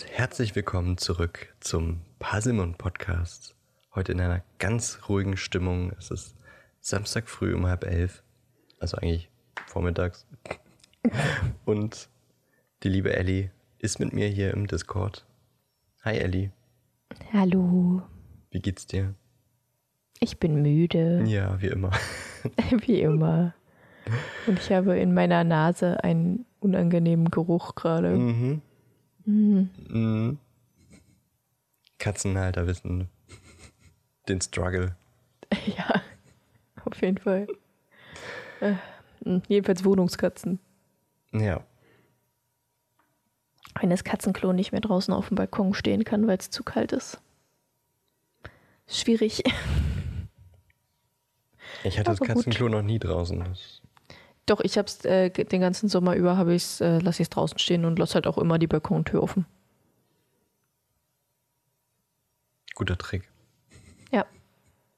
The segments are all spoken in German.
Und herzlich willkommen zurück zum Pasimon Podcast. Heute in einer ganz ruhigen Stimmung. Es ist Samstag früh um halb elf, also eigentlich vormittags. Und die liebe Ellie ist mit mir hier im Discord. Hi Ellie, Hallo, wie geht's dir? ich bin müde, Ja, wie immer. wie immer. Und ich habe in meiner Nase einen unangenehmen Geruch gerade. Mhm. Mhm. Katzenhalter wissen den Struggle. Ja, auf jeden Fall. Äh, mh, jedenfalls Wohnungskatzen. Ja, Wenn das Katzenklo nicht mehr draußen auf dem Balkon stehen kann, weil es zu kalt ist. Schwierig. ich hatte das Aber gut. Katzenklo noch nie draußen. Das, Doch, ich hab's äh, ge- den ganzen Sommer über habe ich's, äh, lasse ich es draußen stehen und lasse halt auch immer die Balkontür offen. guter Trick. Ja,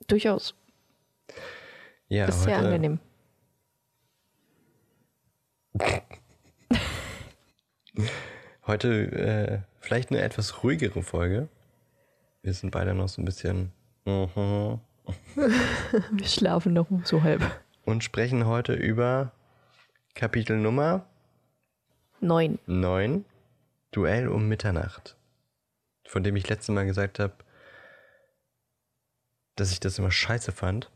durchaus. Ja, ist sehr angenehm. Heute äh, vielleicht eine etwas ruhigere Folge. Wir sind beide noch so ein bisschen mhm. Wir schlafen noch so halb. und sprechen heute über Kapitel Nummer Neun. 9, Duell um Mitternacht. Von dem ich letztes Mal gesagt habe, dass ich das immer scheiße fand.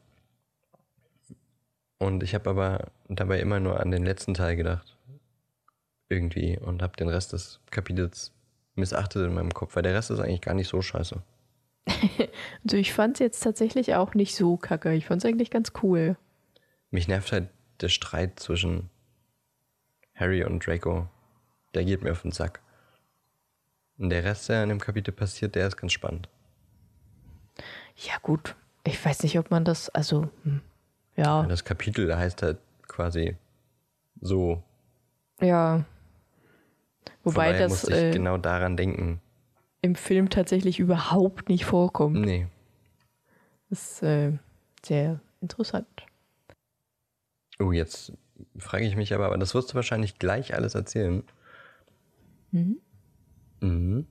Und ich habe aber dabei immer nur an den letzten Teil gedacht. Irgendwie. Und habe den Rest des Kapitels missachtet in meinem Kopf, weil der Rest ist eigentlich gar nicht so scheiße. Also ich fand es jetzt tatsächlich auch nicht so kacke. Ich fand es eigentlich ganz cool. Mich nervt halt der Streit zwischen Harry und Draco. Der geht mir auf den Sack. Und der Rest, der in dem Kapitel passiert, der ist ganz spannend. Ja gut, ich weiß nicht, ob man das, also hm, ja, Das Kapitel da heißt halt quasi so. ja. Von Wobei daher das musste ich äh, genau daran denken. im Film tatsächlich überhaupt nicht vorkommt. Nee. Das ist äh, sehr interessant. Oh, jetzt frage ich mich aber, aber das wirst du wahrscheinlich gleich alles erzählen. Mhm. Mhm.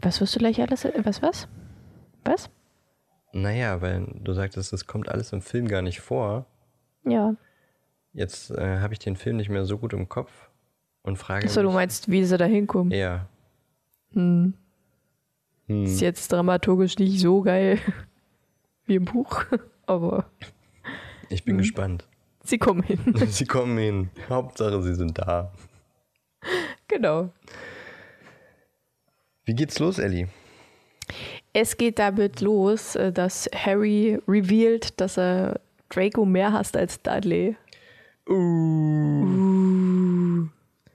Was wirst du gleich alles, was, was? Was? Naja, weil du sagtest, es kommt alles im Film gar nicht vor. Ja. Jetzt äh, habe ich den Film nicht mehr so gut im Kopf und frage Achso, du meinst, wie sie da hinkommen. Ja. Hm. Hm. Ist jetzt dramaturgisch nicht so geil wie im Buch, aber Ich bin gespannt. sie kommen hin. Sie kommen hin. Hauptsache, sie sind da. genau. Wie geht's los, Ellie? Es geht damit los, äh, dass Harry revealed, dass er Draco mehr hasst als Dudley. Uh.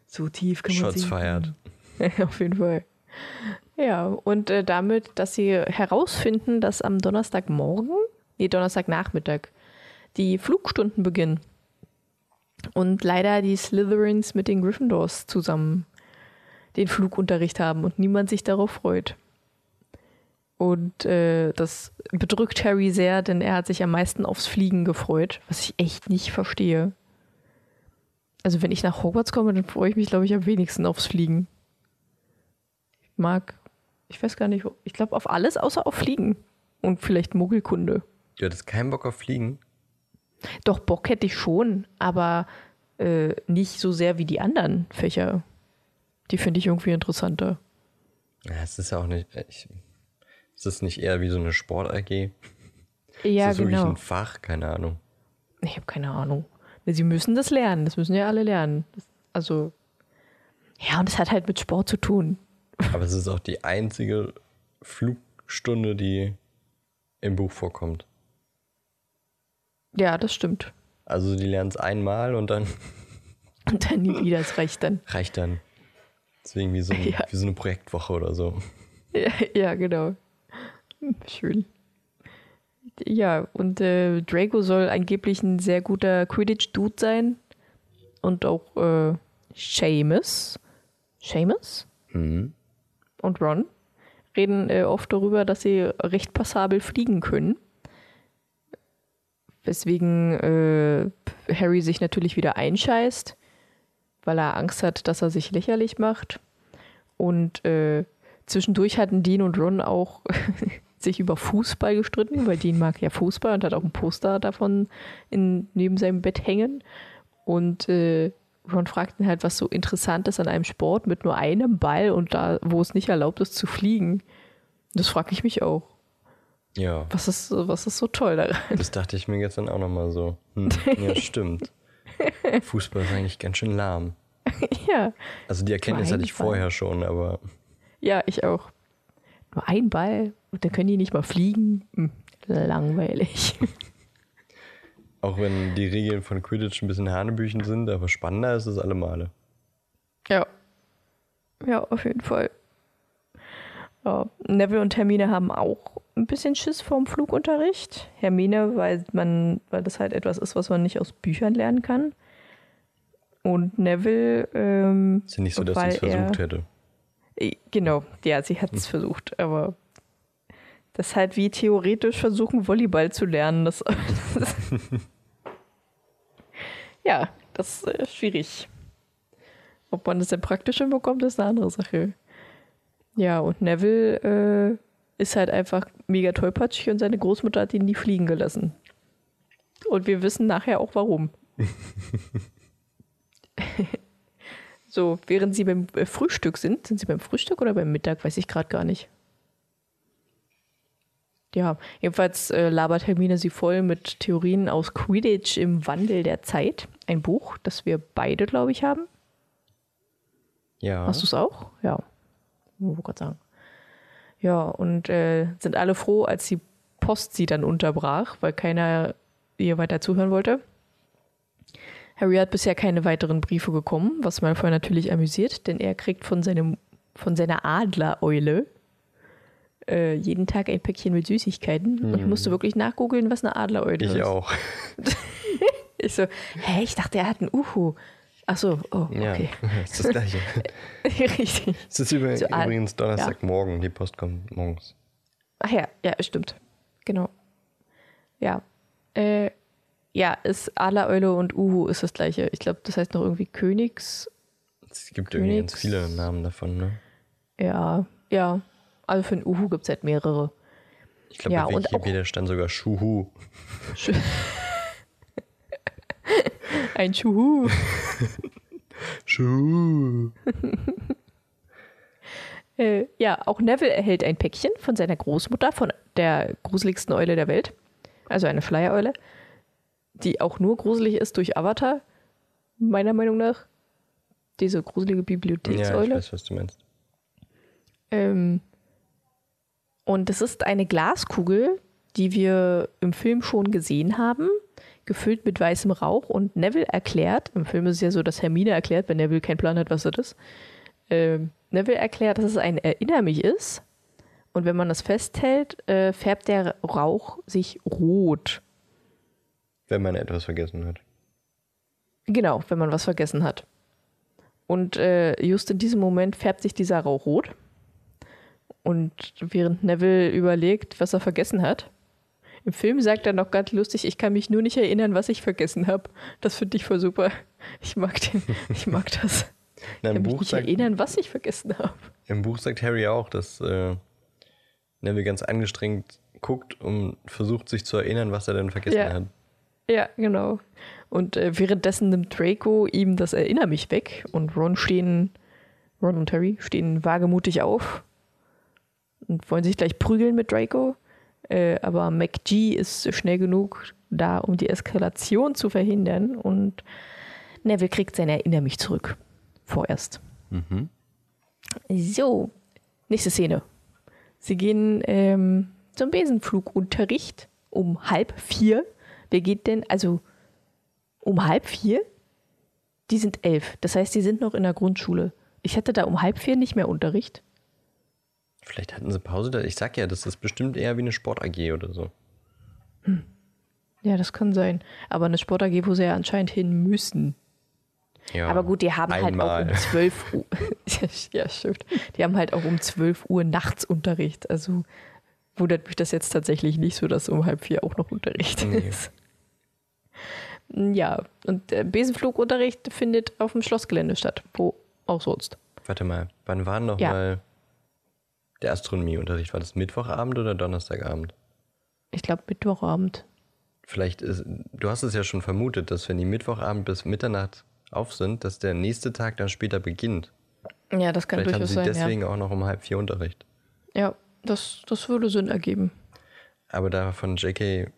So tief kann man Shots feiert. Auf jeden Fall. Ja, und äh, damit, dass sie herausfinden, dass am Donnerstagmorgen, nee, Donnerstagnachmittag, die Flugstunden beginnen. Und leider die Slytherins mit den Gryffindors zusammen den Flugunterricht haben und niemand sich darauf freut. Und äh, das bedrückt Harry sehr, denn er hat sich am meisten aufs Fliegen gefreut, was ich echt nicht verstehe. Also wenn ich nach Hogwarts komme, dann freue ich mich, glaube ich, am wenigsten aufs Fliegen. Ich mag, ich weiß gar nicht, ich glaube auf alles außer auf Fliegen. Und vielleicht Muggelkunde. Du hattest keinen Bock auf Fliegen? Doch, Bock hätte ich schon, aber äh, nicht so sehr wie die anderen Fächer. Die finde ich irgendwie interessanter. Ja, es ist ja auch nicht. Ich, ist das nicht eher wie so eine Sport-AG? Ja, ist das genau. ein Fach? Keine Ahnung. Ich habe keine Ahnung. Sie müssen das lernen. Das müssen ja alle lernen. Das, also, ja, und es hat halt mit Sport zu tun. Aber es ist auch die einzige Flugstunde, die im Buch vorkommt. Ja, das stimmt. Also die lernen es einmal und dann Und dann nie wieder, das reicht dann. reicht dann. Deswegen wie so, ein, Ja. wie so eine Projektwoche oder so. Ja, ja genau. Schön. Ja, und äh, Draco soll angeblich ein sehr guter Quidditch-Dude sein. Und auch äh, Seamus. Seamus? Mhm. und Ron reden äh, oft darüber, dass sie recht passabel fliegen können. Weswegen äh, Harry sich natürlich wieder einscheißt. weil er Angst hat, dass er sich lächerlich macht. Und äh, zwischendurch hatten Dean und Ron auch sich über Fußball gestritten, weil Dean mag ja Fußball und hat auch ein Poster davon in, neben seinem Bett hängen. Und äh, Ron fragt ihn halt, was so interessant ist an einem Sport mit nur einem Ball und da, wo es nicht erlaubt ist zu fliegen. Das frage ich mich auch. Ja. Was ist, was ist so toll daran? Das dachte ich mir gestern auch nochmal so. Hm, ja, stimmt. Fußball ist eigentlich ganz schön lahm. ja. Also die Erkenntnis hatte ich vorher schon, aber Ja, ich auch. Nur ein Ball und dann können die nicht mal fliegen. Hm, langweilig. auch wenn die Regeln von Quidditch ein bisschen Hanebüchen sind, aber spannender ist es alle Male. Ja. Ja, auf jeden Fall. Ja, Neville und Hermine haben auch ein bisschen Schiss vorm Flugunterricht. Hermine, weil man, weil das halt etwas ist, was man nicht aus Büchern lernen kann. Und Neville, ähm, Ist ja nicht so, dass sie es versucht er- hätte. genau, ja, sie hat es versucht, aber das ist halt wie theoretisch versuchen, Volleyball zu lernen. Das, ja, das ist äh, schwierig. Ob man das dann praktisch hinbekommt, ist eine andere Sache. Ja, und Neville äh, ist halt einfach mega tollpatschig und seine Großmutter hat ihn nie fliegen gelassen. Und wir wissen nachher auch warum. so, während sie beim äh, Frühstück sind, sind sie beim Frühstück oder beim Mittag, weiß ich gerade gar nicht. Ja, jedenfalls äh, labert Hermine sie voll mit Theorien aus Quidditch im Wandel der Zeit. Ein Buch, das wir beide, glaube ich, haben. Ja. Hast du es auch? Ja. Ich wollte gerade sagen. Ja, und äh, sind alle froh, als die Post sie dann unterbrach, weil keiner ihr weiter zuhören wollte. Harry hat bisher keine weiteren Briefe bekommen, was Malfoy natürlich amüsiert, denn er kriegt von, seinem, von seiner Adlereule äh, jeden Tag ein Päckchen mit Süßigkeiten. Und ich musste wirklich nachgoogeln, was eine Adlereule ist. ich auch. Ich so, hä, ich dachte, er hat einen Uhu. Ach so, oh, Ja, okay. ist das gleiche. Richtig. Es ist über, So, übrigens Donnerstagmorgen, die Post kommt morgens. Ach ja, ja, stimmt. Genau. Ja. Äh, ja, ist Adlereule und Uhu ist das gleiche. Ich glaube, das heißt noch irgendwie Königs. Es gibt irgendwie ganz Königs- viele Namen davon, ne? Ja, ja. Also für einen Uhu gibt es halt mehrere. Ich glaube, Ja, bei Wikipedia stand sogar Schuhu. Sch- Ein Schuhu. Schuhu. Äh, ja, auch Neville erhält ein Päckchen von seiner Großmutter, von der gruseligsten Eule der Welt. Also eine Flyer-Eule, die auch nur gruselig ist durch Avatar, meiner Meinung nach. Diese gruselige Ja, ich Bibliothekseule. weiß, was du meinst. Ähm, und es ist eine Glaskugel, die wir im Film schon gesehen haben, gefüllt mit weißem Rauch. Und Neville erklärt, im Film ist es ja so, dass Hermine erklärt, wenn Neville keinen Plan hat, was das ist. Ähm, Neville erklärt, dass es ein Erinner mich ist. Und wenn man das festhält, äh, färbt der Rauch sich rot. Wenn man etwas vergessen hat. Genau, wenn man was vergessen hat. Und äh, just in diesem Moment färbt sich dieser Rauch rot. Und während Neville überlegt, was er vergessen hat, im Film sagt er noch ganz lustig, ich kann mich nur nicht erinnern, was ich vergessen habe. Das finde ich voll super. Ich mag, den, ich mag das. Na, Ich kann im, mich Buch nicht sagt, erinnern, was ich vergessen habe. Im Buch sagt Harry auch, dass äh, Neville ganz angestrengt guckt und versucht sich zu erinnern, was er denn vergessen Ja. hat. Ja, genau. Und äh, währenddessen nimmt Draco ihm das Erinner mich weg und Ron stehen, Ron und Harry stehen wagemutig auf und wollen sich gleich prügeln mit Draco. Äh, aber McG ist schnell genug da, um die Eskalation zu verhindern und Neville kriegt sein Erinner mich zurück. Vorerst. Mhm. So, nächste Szene. Sie gehen ähm, zum Besenflugunterricht um halb vier. Wer geht denn? Also um halb vier? Die sind elf. Das heißt, die sind noch in der Grundschule. Ich hatte da um halb vier nicht mehr Unterricht. Vielleicht hatten sie Pause. Da. Ich sag ja, das ist bestimmt eher wie eine Sport-AG oder so. Ja, das kann sein. Aber eine Sport AG, wo sie ja anscheinend hin müssen. Ja, Aber gut, die haben halt auch einmal. um 12 Uhr. ja, stimmt. Die haben halt auch um 12 Uhr nachts Unterricht. Also wundert mich das jetzt tatsächlich nicht so, dass um halb vier auch noch Unterricht Nee. ist. Ja, und der Besenflugunterricht findet auf dem Schlossgelände statt. Wo auch sonst. Warte mal, wann war noch Ja. mal der Astronomieunterricht? War das Mittwochabend oder Donnerstagabend? Ich glaube Mittwochabend. Vielleicht ist, du hast es ja schon vermutet, dass wenn die Mittwochabend bis Mitternacht auf sind, dass der nächste Tag dann später beginnt. Ja, das kann Vielleicht haben durchaus sie sein. deswegen auch noch um halb vier Unterricht. Ja, ja das, das würde Sinn ergeben. Aber da von JK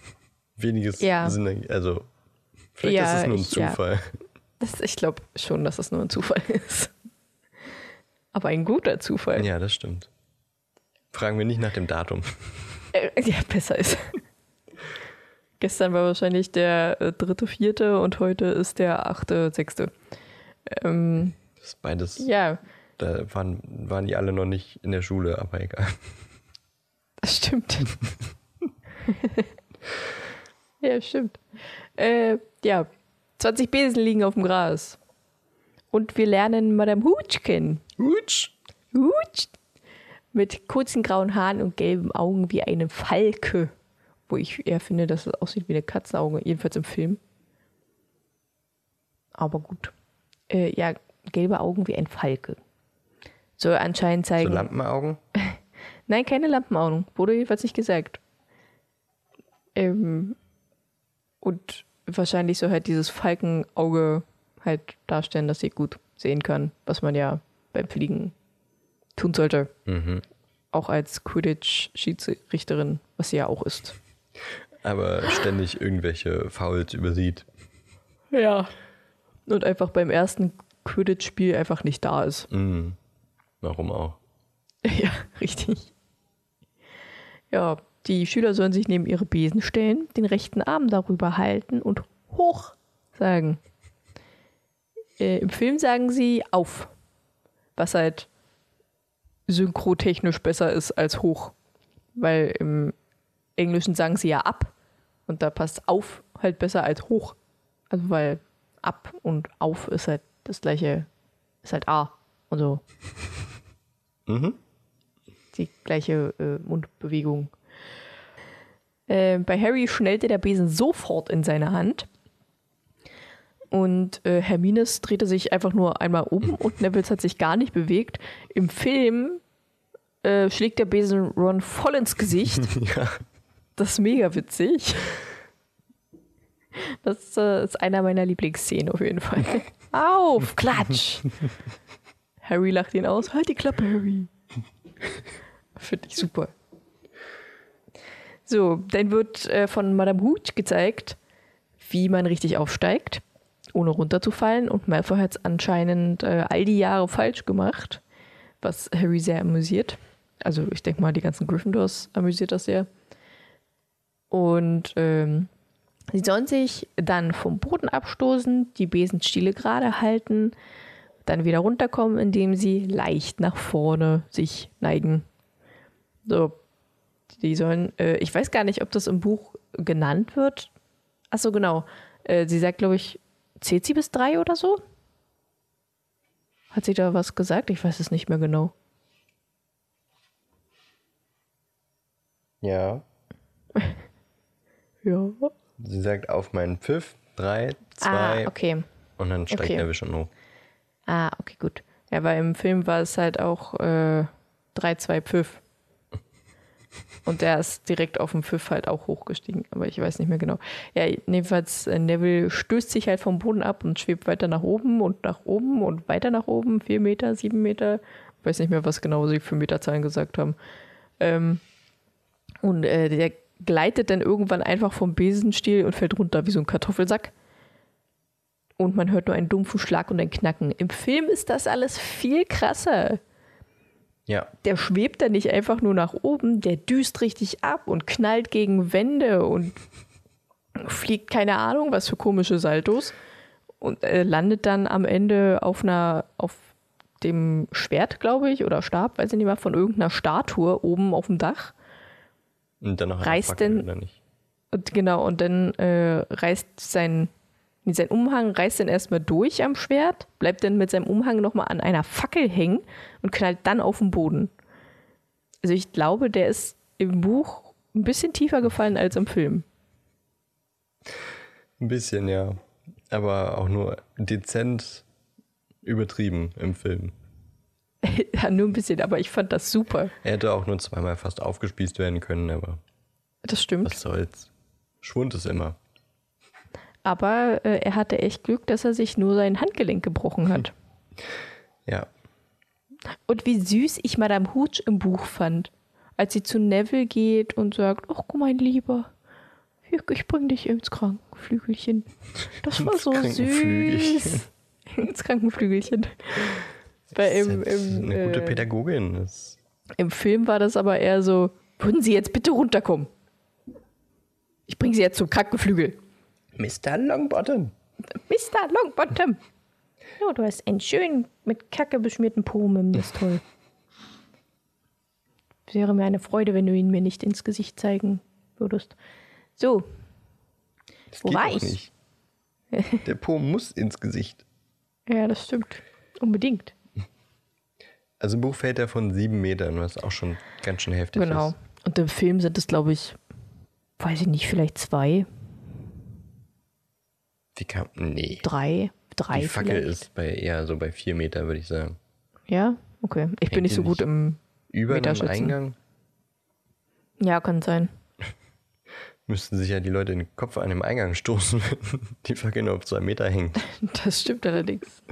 weniges Ja. Sinn, also vielleicht Ja, ist es nur ein ich- ja. Zufall. Das, ich glaube schon, dass das nur ein Zufall ist. Aber ein guter Zufall. Ja, das stimmt. Fragen wir nicht nach dem Datum. Äh, ja, besser ist. Gestern war wahrscheinlich der äh, dritte, vierte und heute ist der achte, sechste. Ähm, Das ist beides, ja, da waren, waren die alle noch nicht in der Schule, aber egal. das stimmt. ja, stimmt. Äh, ja, 20 Besen liegen auf dem Gras. Und wir lernen Madame Hooch kennen. Hutsch! Hooch! Mit kurzen grauen Haaren und gelben Augen wie eine Falke. Wo ich eher finde, dass es aussieht wie eine Katzenauge, jedenfalls im Film. Aber gut. Äh, ja, gelbe Augen wie ein Falke. Soll anscheinend So zeigen. Lampenaugen? Nein, keine Lampenaugen. Wurde jedenfalls nicht gesagt. Ähm, und wahrscheinlich soll halt dieses Falkenauge halt darstellen, dass sie gut sehen kann, was man ja beim Fliegen tun sollte. Mhm. Auch als Quidditch-Schiedsrichterin, was sie ja auch ist. Aber ständig irgendwelche Fouls übersieht. Ja. Und einfach beim ersten Quidditch-Spiel einfach nicht da ist. Mhm. Warum auch? Ja, richtig. Ja, die Schüler sollen sich neben ihre Besen stellen, den rechten Arm darüber halten und hoch sagen. Äh, Im Film sagen sie auf, was halt synchrotechnisch besser ist als hoch. Weil im Englischen sagen sie ja ab und da passt auf halt besser als hoch. Also weil ab und auf ist halt das gleiche, ist halt A und so Mhm. die gleiche äh, Mundbewegung. Äh, bei Harry schnellte der Besen sofort in seine Hand. Und äh, Hermines drehte sich einfach nur einmal um und Neville hat sich gar nicht bewegt. Im Film äh, schlägt der Besen Ron voll ins Gesicht. Ja. Das ist mega witzig. Das äh, ist einer meiner Lieblingsszenen auf jeden Fall. Auf, klatsch! Harry lacht ihn aus. Halt die Klappe, Harry. Finde ich super. So, dann wird äh, von Madame Hooch gezeigt, wie man richtig aufsteigt, ohne runterzufallen. Und Malfoy hat es anscheinend äh, all die Jahre falsch gemacht, was Harry sehr amüsiert. Also ich denke mal, die ganzen Gryffindors amüsiert das sehr. Und ähm, sie sollen sich dann vom Boden abstoßen, die Besenstiele gerade halten, dann wieder runterkommen, indem sie leicht nach vorne sich neigen. So, die sollen, äh, ich weiß gar nicht, ob das im Buch genannt wird. Achso, genau. Äh, sie sagt, glaube ich, zählt sie bis drei oder so? Hat sie da was gesagt? Ich weiß es nicht mehr genau. Ja. Ja. Sie sagt auf meinen Pfiff, drei, zwei, Ah, okay. und dann steigt Okay. Neville schon hoch. Ah, okay, gut. Ja, weil im Film war es halt auch äh, 3-2 Pfiff. Und der ist direkt auf dem Pfiff halt auch hochgestiegen, aber ich weiß nicht mehr genau. Ja, jedenfalls, äh, Neville stößt sich halt vom Boden ab und schwebt weiter nach oben und nach oben und weiter nach oben. Vier Meter, sieben Meter. Ich weiß nicht mehr, was genau sie für Meterzahlen gesagt haben. Ähm, und äh, der gleitet dann irgendwann einfach vom Besenstiel und fällt runter wie so ein Kartoffelsack und man hört nur einen dumpfen Schlag und ein Knacken. Im Film ist das alles viel krasser. Ja. Der schwebt da nicht einfach nur nach oben, der düst richtig ab und knallt gegen Wände und fliegt keine Ahnung, was für komische Saltos und äh, landet dann am Ende auf einer auf dem Schwert, glaube ich, oder Stab, weiß ich nicht mehr, von irgendeiner Statue oben auf dem Dach. Und dann Reißt nicht? Und genau, und dann äh, reißt sein, sein Umhang reißt dann erstmal durch am Schwert, bleibt dann mit seinem Umhang nochmal an einer Fackel hängen und knallt dann auf den Boden. Also ich glaube, der ist im Buch ein bisschen tiefer gefallen als im Film. Ein bisschen, ja. Aber auch nur dezent übertrieben im Film. ja, nur ein bisschen, aber ich fand das super. Er hätte auch nur zweimal fast aufgespießt werden können, aber Das stimmt. was soll's. Schwund ist immer. Aber äh, er hatte echt Glück, dass er sich nur sein Handgelenk gebrochen hat. Ja. Und wie süß ich Madame Hooch im Buch fand, als sie zu Neville geht und sagt, ach mein Lieber, hier, ich bring dich ins Krankenflügelchen. Das war so süß. ins Krankenflügelchen. Weil im, Das ist im, eine gute äh, Pädagogin. Das Im Film war das aber eher so, würden Sie jetzt bitte runterkommen? Ich bringe Sie jetzt zum Krankenflügel. Mr. Longbottom. Mr. Longbottom. Ja, du hast einen schönen, mit Kacke beschmierten Poem, das ist toll. Es wäre mir eine Freude, wenn du ihn mir nicht ins Gesicht zeigen würdest. So, Das Wo war ich? Der Po muss ins Gesicht. ja, das stimmt. Unbedingt. Also im Buch fällt er von sieben Metern, was auch schon ganz schön heftig Genau. ist. Und im Film sind es, glaube ich, weiß ich nicht, vielleicht zwei, Wie kam. Nee. drei, drei Die Fackel vielleicht. ist bei eher so bei vier Meter, würde ich sagen. Ja, okay. Ich bin Hängt nicht so die gut nicht im. Über dem. Eingang Ja, kann sein. müssten sich ja die Leute den Kopf an dem Eingang stoßen, wenn die Fackel nur auf zwei Meter hängt. Das stimmt allerdings.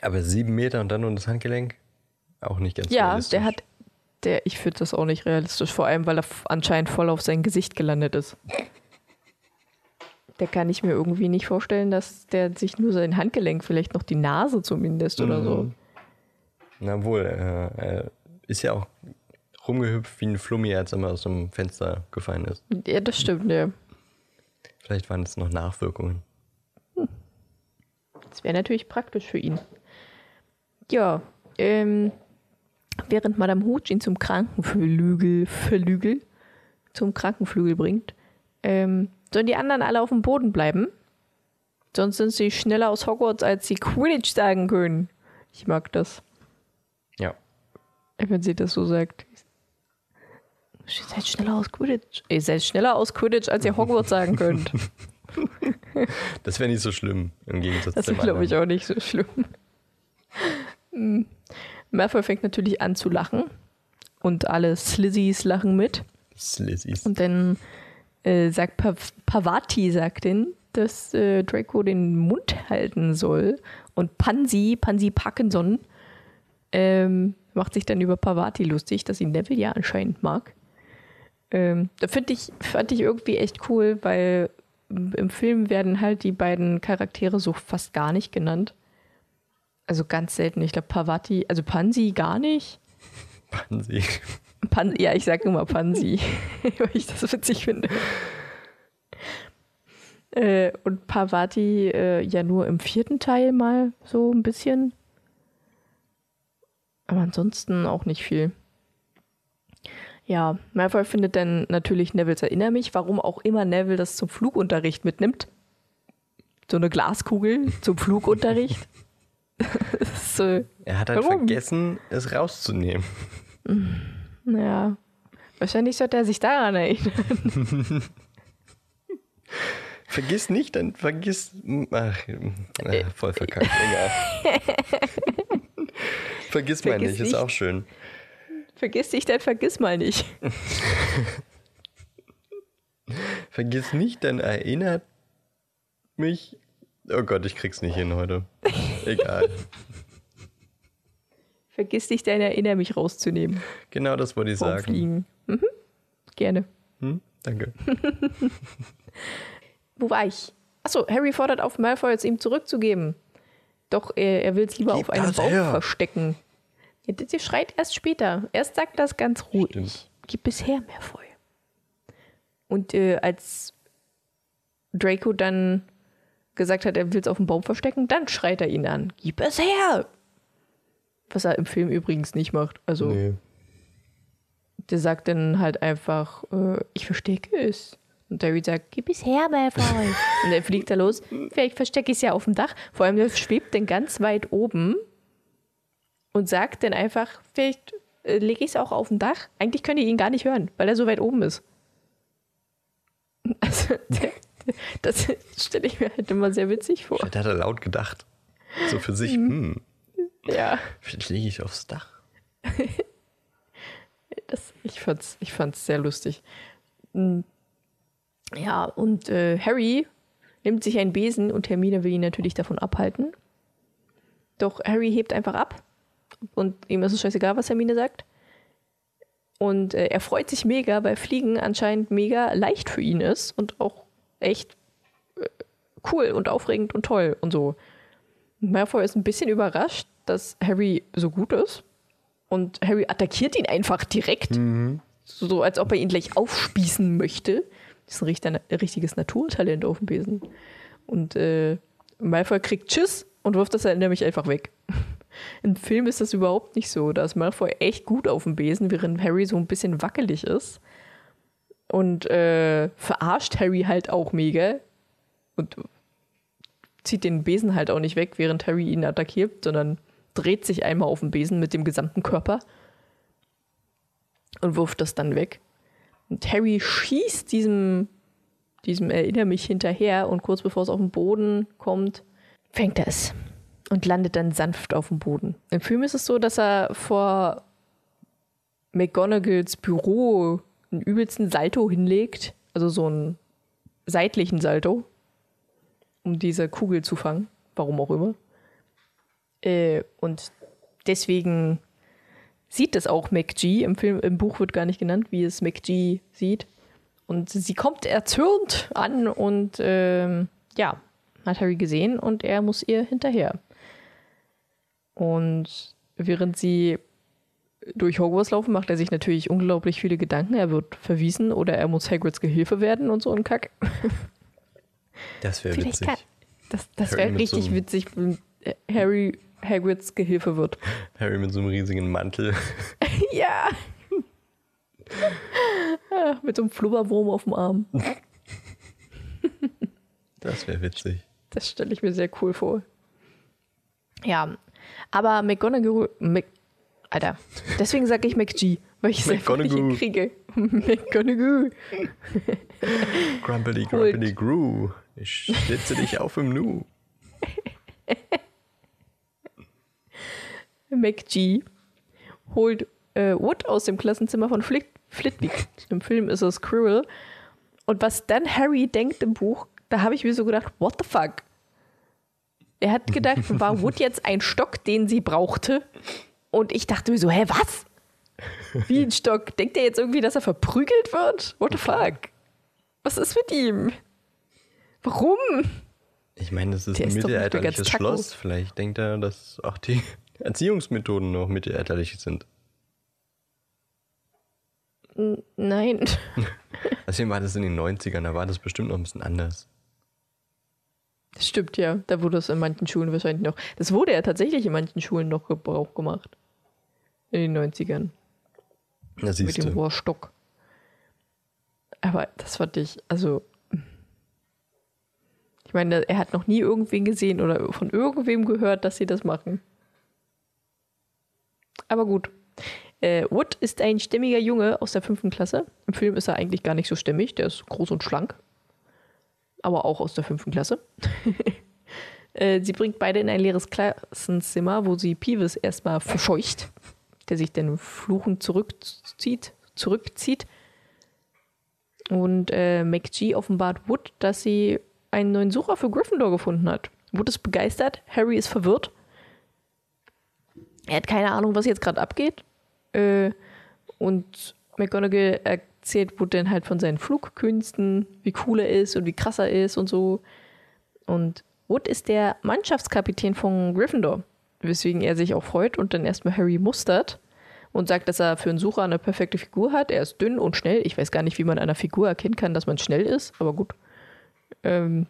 Aber sieben Meter und dann nur das Handgelenk? Auch nicht ganz Ja, realistisch. der hat. Der, ich finde das auch nicht realistisch, vor allem, weil er anscheinend voll auf sein Gesicht gelandet ist. Der kann ich mir irgendwie nicht vorstellen, dass der sich nur sein Handgelenk, vielleicht noch die Nase zumindest oder so. Mhm. Na wohl, äh, er ist ja auch rumgehüpft wie ein Flummi, als er mal aus dem Fenster gefallen ist. Ja, das stimmt, ja. Vielleicht waren es noch Nachwirkungen. Das wäre natürlich praktisch für ihn. Ja, ähm, während Madame Hooch ihn zum Krankenflügel, Flügel, zum Krankenflügel bringt, ähm, sollen die anderen alle auf dem Boden bleiben. Sonst sind sie schneller aus Hogwarts, als sie Quidditch sagen können. Ich mag das, Ja. wenn sie das so sagt. Ihr seid schneller aus Quidditch. Ihr seid schneller aus Quidditch, als ihr Hogwarts sagen könnt. Das wäre nicht so schlimm, im Gegensatz Das zum ist, glaube ich, auch nicht so schlimm. Hm. Malfoy fängt natürlich an zu lachen. Und alle Slizzys lachen mit. Slizzys. Und dann äh, sagt Pav Pavati, sagt ihn, dass äh, Draco den Mund halten soll. Und Pansy, Pansy Parkinson, ähm, macht sich dann über Pavati lustig, dass ihn Neville ja anscheinend mag. Ähm, da find ich, fand ich irgendwie echt cool, weil im Film werden halt die beiden Charaktere so fast gar nicht genannt. Also ganz selten. Ich glaube, Pavati, also Pansy gar nicht. Pansy. Pan ja, ich sage immer Pansy, weil ich das witzig finde. Äh, und Pavati äh, ja nur im vierten Teil mal so ein bisschen. Aber ansonsten auch nicht viel. Ja, Malfoy findet dann natürlich Nevilles Erinner mich, warum auch immer Neville das zum Flugunterricht mitnimmt. So eine Glaskugel zum Flugunterricht. So, Er hat halt Warum? vergessen, es rauszunehmen. Ja. Wahrscheinlich sollte er sich daran erinnern. Vergiss nicht, dann vergiss. Ach, äh, voll verkackt, egal. vergiss mal Vergiss nicht, ist auch schön. Vergiss dich, dann vergiss mal nicht. Vergiss nicht, dann erinnert mich. Oh Gott, ich krieg's nicht hin heute. Egal. Vergiss dich, dein Erinner mich rauszunehmen. Genau das wollte ich Vom sagen. Fliegen. Mhm. Gerne. Hm? Danke. Wo war ich? Achso, Harry fordert auf Malfoy, es ihm zurückzugeben. Doch er, er will es lieber Gib auf einem Baum her. verstecken. Ja, ihr schreit erst später. Erst sagt das ganz ruhig. Stimmt. Gib es her, Malfoy. Und äh, als Draco dann gesagt hat, er will es auf dem Baum verstecken, dann schreit er ihn an. Gib es her! Was er im Film übrigens nicht macht. Also Nee. der sagt dann halt einfach, äh, ich verstecke es. Und Harry sagt, gib es her, Malfoy. und dann fliegt er los. Vielleicht verstecke ich es ja auf dem Dach. Vor allem, der schwebt dann ganz weit oben und sagt dann einfach, vielleicht äh, lege ich es auch auf dem Dach. Eigentlich könnt ihr ihn gar nicht hören, weil er so weit oben ist. Also, der, Das stelle ich mir halt immer sehr witzig vor. Vielleicht hat er laut gedacht. So für sich, hm, Ja, vielleicht lege ich aufs Dach. das, ich fand's, ich fand's sehr lustig. Mm. Ja, und äh, Harry nimmt sich einen Besen und Hermine will ihn natürlich davon abhalten. Doch Harry hebt einfach ab und ihm ist es scheißegal, was Hermine sagt. Und äh, er freut sich mega, weil Fliegen anscheinend mega leicht für ihn ist und auch echt äh, cool und aufregend und toll und so. Malfoy ist ein bisschen überrascht, dass Harry so gut ist. Und Harry attackiert ihn einfach direkt. So als ob er ihn gleich aufspießen möchte. Das ist ein richter- richtiges Naturtalent auf dem Besen. Und äh, Malfoy kriegt Tschüss und wirft das dann nämlich einfach weg. Im Film ist das überhaupt nicht so. Da ist Malfoy echt gut auf dem Besen, während Harry so ein bisschen wackelig ist. Und äh, verarscht Harry halt auch mega. Und zieht den Besen halt auch nicht weg, während Harry ihn attackiert, sondern dreht sich einmal auf den Besen mit dem gesamten Körper und wirft das dann weg. Und Harry schießt diesem, diesem Erinner mich hinterher und kurz bevor es auf den Boden kommt, fängt er es und landet dann sanft auf dem Boden. Im Film ist es so, dass er vor McGonagalls Büro einen übelsten Salto hinlegt, also so einen seitlichen Salto, um diese Kugel zu fangen, warum auch immer. Äh, und deswegen sieht es auch McG. Im, Film, Im Buch wird gar nicht genannt, wie es McG sieht. Und sie kommt erzürnt an und ähm, ja, hat Harry gesehen und er muss ihr hinterher. Und während sie durch Hogwarts laufen, macht er sich natürlich unglaublich viele Gedanken. Er wird verwiesen oder er muss Hagrids Gehilfe werden und so ein Kack. Das wäre witzig. kann, das das wäre richtig so witzig, Harry Hagrids Gehilfe wird. Harry mit so einem riesigen Mantel. Ja. Ah, Mit so einem Flubberwurm auf dem Arm. Das wäre witzig. Das stelle ich mir sehr cool vor. Ja, aber McGonagall, Mc, Alter, deswegen sage ich McG, weil ich es einfach nicht McGonagall. hinkriege. McGonagall. Grumpily, grumpily, Gru. Ich schlitze dich auf im Nu. McG holt äh, Wood aus dem Klassenzimmer von Flit Flitwick. Im Film ist es Quirrell. Und was dann Harry denkt im Buch, da habe ich mir so gedacht, what the fuck? Er hat gedacht, war Wood jetzt ein Stock, den sie brauchte? Und ich dachte mir so, hä, was? Wie ein Stock? Denkt er jetzt irgendwie, dass er verprügelt wird? What the fuck? Was ist mit ihm? Warum? Ich meine, das ist Der ein mittelalterliches. Schloss. Vielleicht denkt er, dass auch die Erziehungsmethoden noch mittelalterlich sind. Nein. Deswegen war das in den 90ern, da war das bestimmt noch ein bisschen anders. Das stimmt ja. Da wurde es in manchen Schulen wahrscheinlich noch. Das wurde ja tatsächlich in manchen Schulen noch Gebrauch gemacht. In den 90ern. Da Mit siehst dem du. Rohrstock. Aber das fand ich, also. Ich meine, er hat noch nie irgendwen gesehen oder von irgendwem gehört, dass sie das machen. Aber gut. Äh, Wood ist ein stämmiger Junge aus der fünften Klasse. Im Film ist er eigentlich gar nicht so stämmig, der ist groß und schlank. Aber auch aus der fünften Klasse. äh, sie bringt beide in ein leeres Klassenzimmer, wo sie Peeves erstmal verscheucht, der sich dann fluchend zurückzieht, zurückzieht. Und äh, McG offenbart Wood, dass sie einen neuen Sucher für Gryffindor gefunden hat. Wood ist begeistert, Harry ist verwirrt. Er hat keine Ahnung, was jetzt gerade abgeht. Äh, und McGonagall erzählt Wood dann halt von seinen Flugkünsten, wie cool er ist und wie krass er ist und so. Und Wood ist der Mannschaftskapitän von Gryffindor, weswegen er sich auch freut und dann erstmal Harry mustert und sagt, dass er für einen Sucher eine perfekte Figur hat. Er ist dünn und schnell. Ich weiß gar nicht, wie man an einer Figur erkennen kann, dass man schnell ist, aber gut. Ähm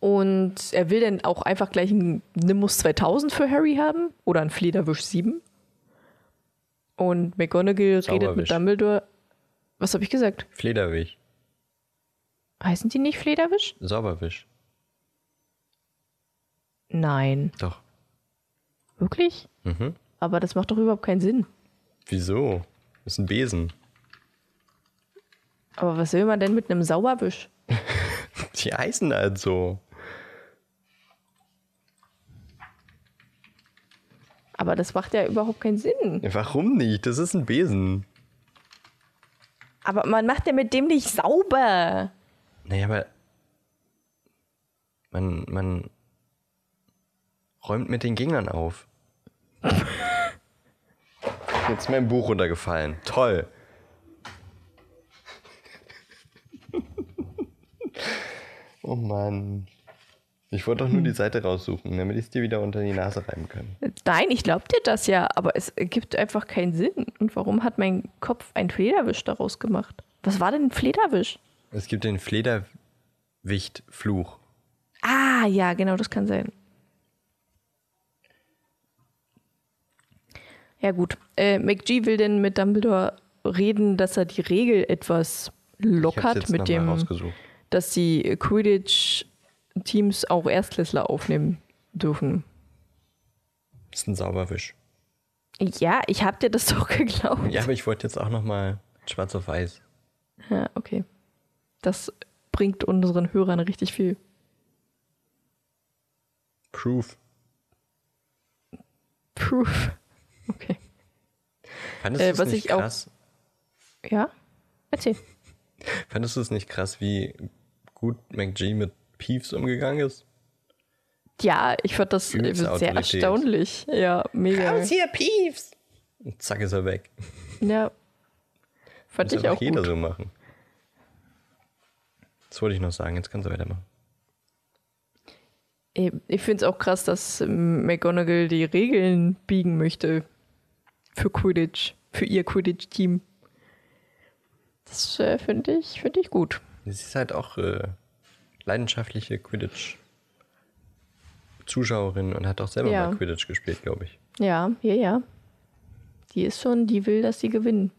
und er will dann auch einfach gleich einen Nimbus 2000 für Harry haben oder einen Flederwisch 7. Und McGonagall redet mit Dumbledore. Was habe ich gesagt? Flederwisch. Heißen die nicht Flederwisch? Sauberwisch. Nein. Doch. Wirklich? Mhm. Aber das macht doch überhaupt keinen Sinn. Wieso? Das ist ein Besen. Aber was will man denn mit einem Sauberwisch? Die heißen halt so. Aber das macht ja überhaupt keinen Sinn. Warum nicht? Das ist ein Besen. Aber man macht ja mit dem nicht sauber. Naja, aber man, man räumt mit den Gegnern auf. Jetzt ist mein Buch runtergefallen. Toll. oh Mann. Ich wollte doch nur die Seite raussuchen, damit ich es dir wieder unter die Nase reiben kann. Nein, ich glaube dir das ja, aber es ergibt einfach keinen Sinn. Und warum hat mein Kopf einen Flederwisch daraus gemacht? Was war denn ein Flederwisch? Es gibt den Flederwicht-Fluch. Ah, ja, genau, das kann sein. Ja, gut. Äh, McG will denn mit Dumbledore reden, dass er die Regel etwas lockert jetzt mit dem, rausgesucht. dass die Quidditch-Teams auch Erstklässler aufnehmen dürfen. Das ist ein Sauberwisch. Ja, ich hab dir das doch geglaubt. Ja, aber ich wollte jetzt auch noch mal schwarz auf weiß. Ja, okay. Das bringt unseren Hörern richtig viel. Proof. Proof. Okay. Fandest Äh, du es was nicht ich auch- krass? Ja? Erzähl. Fandest du es nicht krass, wie gut McG mit Peeves umgegangen ist? Ja, ich fand das sehr erstaunlich. Ja, mega. hier, Peeves! Und zack ist er weg. Ja. Fand Muss ich auch jeder gut. so machen. Das wollte ich noch sagen, jetzt kannst du weitermachen. Ich finde es auch krass, dass McGonagall die Regeln biegen möchte für Quidditch, für ihr Quidditch-Team. Das äh, finde ich, find ich gut. Sie ist halt auch äh, leidenschaftliche Quidditch-Zuschauerin und hat auch selber Ja. mal Quidditch gespielt, glaube ich. Ja, ja, ja. Die ist schon, die will, dass sie gewinnen.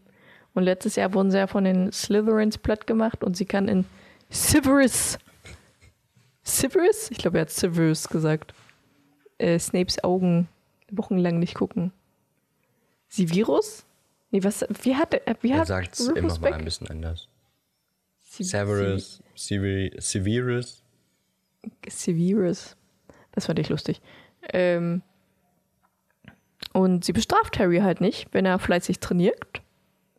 Und letztes Jahr wurden sie ja von den Slytherins platt gemacht und sie kann in Severus. Severus? Ich glaube, er hat Severus gesagt. Äh, Snapes Augen wochenlang nicht gucken. Severus? Nee, was, wie hat, er- wie Er hat sagt es Rufus immer mal Beck? ein bisschen anders. Se- Severus, Severus. Severus. Das fand ich lustig. Ähm, und sie bestraft Harry halt nicht, wenn er fleißig trainiert.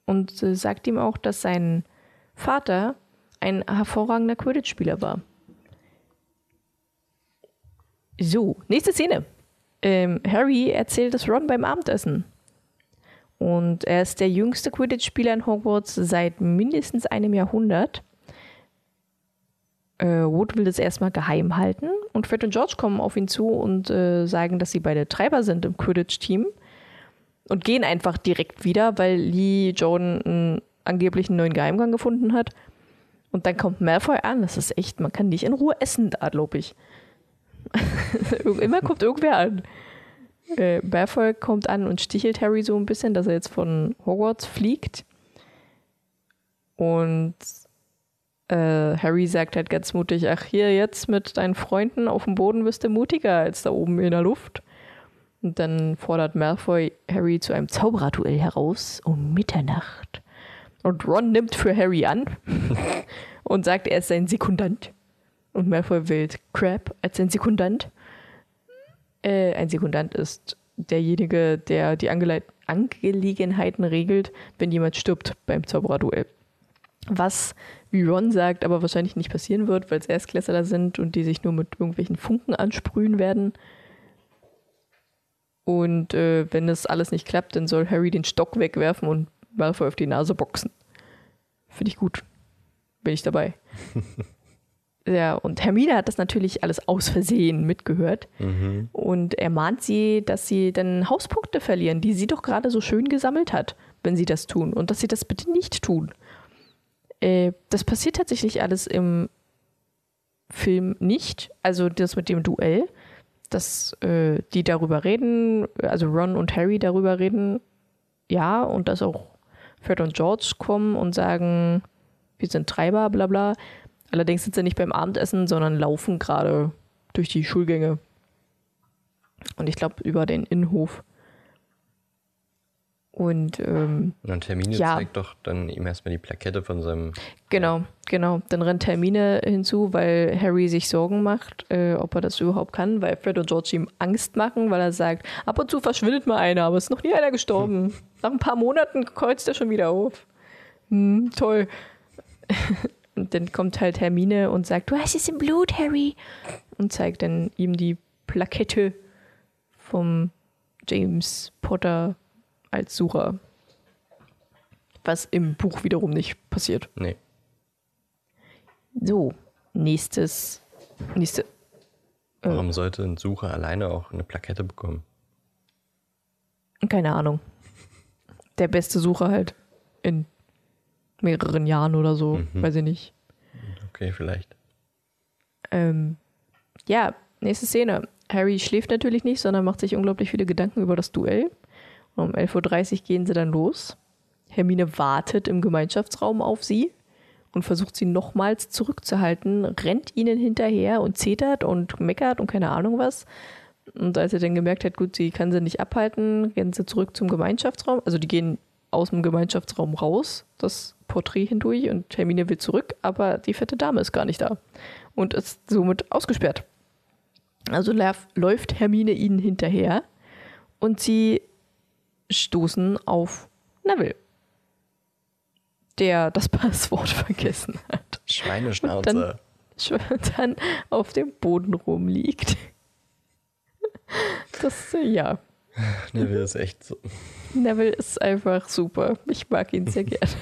Und äh, sagt ihm auch, dass sein Vater ein hervorragender Quidditch-Spieler war. So, nächste Szene. Ähm, Harry erzählt es Ron beim Abendessen. Und er ist der jüngste Quidditch-Spieler in Hogwarts seit mindestens einem Jahrhundert. Äh, Wood will das erstmal geheim halten und Fred und George kommen auf ihn zu und äh, sagen, dass sie beide Treiber sind im Quidditch-Team und gehen einfach direkt wieder, weil Lee Jordan einen angeblichen neuen Geheimgang gefunden hat. Und dann kommt Malfoy an. Das ist echt, man kann nicht in Ruhe essen da, glaube ich. Immer kommt irgendwer an. Äh, Malfoy kommt an und stichelt Harry so ein bisschen, dass er jetzt von Hogwarts fliegt. Und äh, Harry sagt halt ganz mutig, ach hier jetzt mit deinen Freunden auf dem Boden bist du mutiger als da oben in der Luft. Und dann fordert Malfoy Harry zu einem Zaubererduell heraus um Mitternacht. Und Ron nimmt für Harry an und sagt, er ist sein Sekundant. Und Malfoy wählt Crab als sein Sekundant. Äh, ein Sekundant ist derjenige, der die Angeleit Angelegenheiten regelt, wenn jemand stirbt beim Zaubererduell. Was, wie Ron sagt, aber wahrscheinlich nicht passieren wird, weil es Erstklässler sind und die sich nur mit irgendwelchen Funken ansprühen werden. Und äh, wenn das alles nicht klappt, dann soll Harry den Stock wegwerfen und Malfoy auf die Nase boxen. Finde ich gut. Bin ich dabei. ja, und Hermine hat das natürlich alles aus Versehen mitgehört. Und er mahnt sie, dass sie dann Hauspunkte verlieren, die sie doch gerade so schön gesammelt hat, wenn sie das tun. Und dass sie das bitte nicht tun. Äh, das passiert tatsächlich alles im Film nicht. Also das mit dem Duell, dass äh, die darüber reden, also Ron und Harry darüber reden, ja, und dass auch Fred und George kommen und sagen, wir sind Treiber, bla bla. Allerdings sind sie nicht beim Abendessen, sondern laufen gerade durch die Schulgänge. Und ich glaube über den Innenhof. Und ähm, Und Hermine Ja. zeigt doch dann ihm erstmal die Plakette von seinem. genau, genau. Dann rennt Hermine hinzu, weil Harry sich Sorgen macht, äh, ob er das überhaupt kann, weil Fred und George ihm Angst machen, weil er sagt, ab und zu verschwindet mal einer, aber es ist noch nie einer gestorben. Nach ein paar Monaten kreuzt er schon wieder auf. Hm, toll. Und dann kommt halt Hermine und sagt, du hast es im Blut, Harry. Und zeigt dann ihm die Plakette vom James Potter als Sucher. Was im Buch wiederum nicht passiert. Nee. So, nächstes. Nächste. Warum sollte ein Sucher alleine auch eine Plakette bekommen? Keine Ahnung. Der beste Sucher halt. In mehreren Jahren oder so. Weiß ich nicht. Okay, vielleicht. Ähm, ja, nächste Szene. Harry schläft natürlich nicht, sondern macht sich unglaublich viele Gedanken über das Duell. Um 11.30 Uhr gehen sie dann los. Hermine wartet im Gemeinschaftsraum auf sie und versucht sie nochmals zurückzuhalten, rennt ihnen hinterher und zetert und meckert und keine Ahnung was. Und als er dann gemerkt hat, gut, sie kann sie nicht abhalten, rennen sie zurück zum Gemeinschaftsraum. Also die gehen aus dem Gemeinschaftsraum raus, das Porträt hindurch und Hermine will zurück, aber die fette Dame ist gar nicht da und ist somit ausgesperrt. Also läuft Hermine ihnen hinterher und sie stoßen auf Neville, der das Passwort vergessen hat. Schweineschnauze. Schon dann auf dem Boden rumliegt. Das, äh, ja, Neville ist echt so. Neville ist einfach super. Ich mag ihn sehr gerne.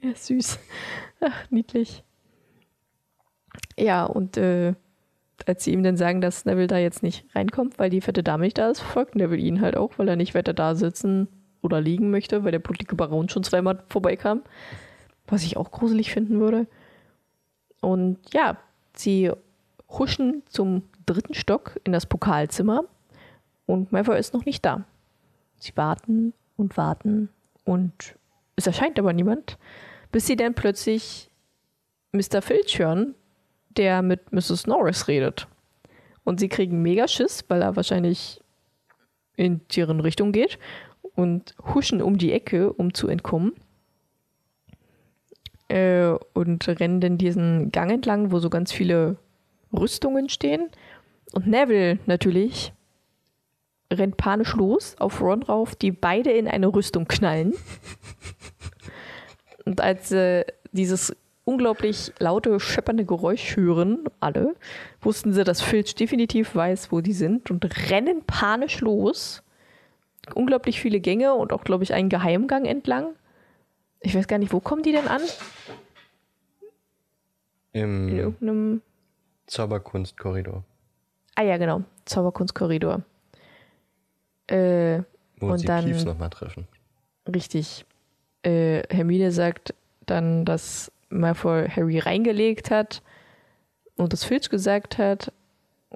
Er ist süß. Ach, niedlich. Ja, und äh, als sie ihm dann sagen, dass Neville da jetzt nicht reinkommt, weil die fette Dame nicht da ist, folgt Neville ihnen halt auch, weil er nicht weiter da sitzen oder liegen möchte, weil der blutige Baron schon zweimal vorbeikam. Was ich auch gruselig finden würde. Und ja, sie huschen zum dritten Stock in das Pokalzimmer und Malfoy ist noch nicht da. Sie warten und warten und es erscheint aber niemand, bis sie dann plötzlich Mr. Filch hören, der mit Mrs. Norris redet. Und sie kriegen mega Schiss, weil er wahrscheinlich in deren Richtung geht und huschen um die Ecke, um zu entkommen. Äh, und rennen dann diesen Gang entlang, wo so ganz viele Rüstungen stehen. Und Neville natürlich rennt panisch los auf Ron rauf, die beide in eine Rüstung knallen. Und als äh, dieses unglaublich laute, scheppernde Geräusch hören, alle, wussten sie, dass Filch definitiv weiß, wo die sind und rennen panisch los. Unglaublich viele Gänge und auch, glaube ich, einen Geheimgang entlang. Ich weiß gar nicht, wo kommen die denn an? In Im irgendeinem. Zauberkunstkorridor. Ah ja, genau. Zauberkunstkorridor. Äh, Wo Und sie dann- Peeves nochmal treffen. Richtig. Äh, Hermine sagt dann, dass Malfoy Harry reingelegt hat und das Filch gesagt hat.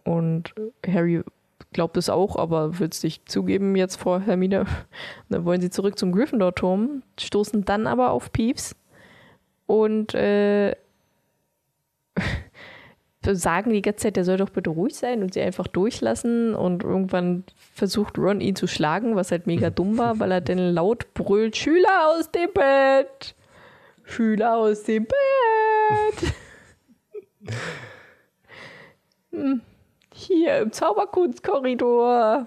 Und Harry glaubt es auch, aber will es nicht zugeben jetzt vor Hermine. Dann wollen sie zurück zum Gryffindor-Turm, stoßen dann aber auf Peeves und äh, sagen die ganze Zeit, der soll doch bitte ruhig sein und sie einfach durchlassen. Und irgendwann versucht Ron ihn zu schlagen, was halt mega dumm war, weil er dann laut brüllt: Schüler aus dem Bett! Schüler aus dem Bett! Hm, Hier im Zauberkunstkorridor.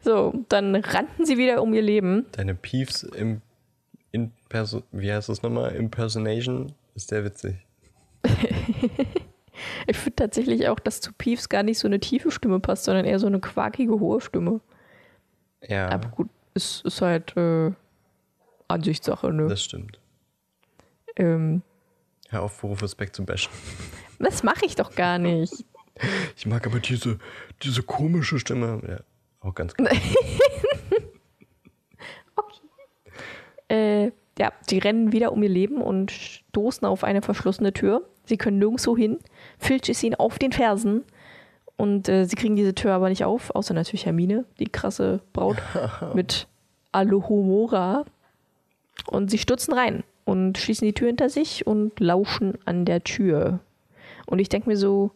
So, dann rannten sie wieder um ihr Leben. Deine Peeves im in Perso wie heißt das nochmal? Impersonation ist sehr witzig. Ich finde tatsächlich auch, dass zu Peeves gar nicht so eine tiefe Stimme passt, sondern eher so eine quakige, hohe Stimme. Ja, Aber gut, es ist halt äh, Ansichtssache, ne? das stimmt. Ähm, Hör auf, Rufus Beck zu bashen. das mache ich doch gar nicht. Ich mag aber diese, diese komische Stimme. Ja, auch ganz klar. Äh, ja, sie rennen wieder um ihr Leben und stoßen auf eine verschlossene Tür. Sie können nirgendwo hin. Filch ist ihnen auf den Fersen. Und äh, sie kriegen diese Tür aber nicht auf, außer natürlich Hermine, die krasse Braut mit Alohomora. Und sie stürzen rein und schließen die Tür hinter sich und lauschen an der Tür. Und ich denke mir so,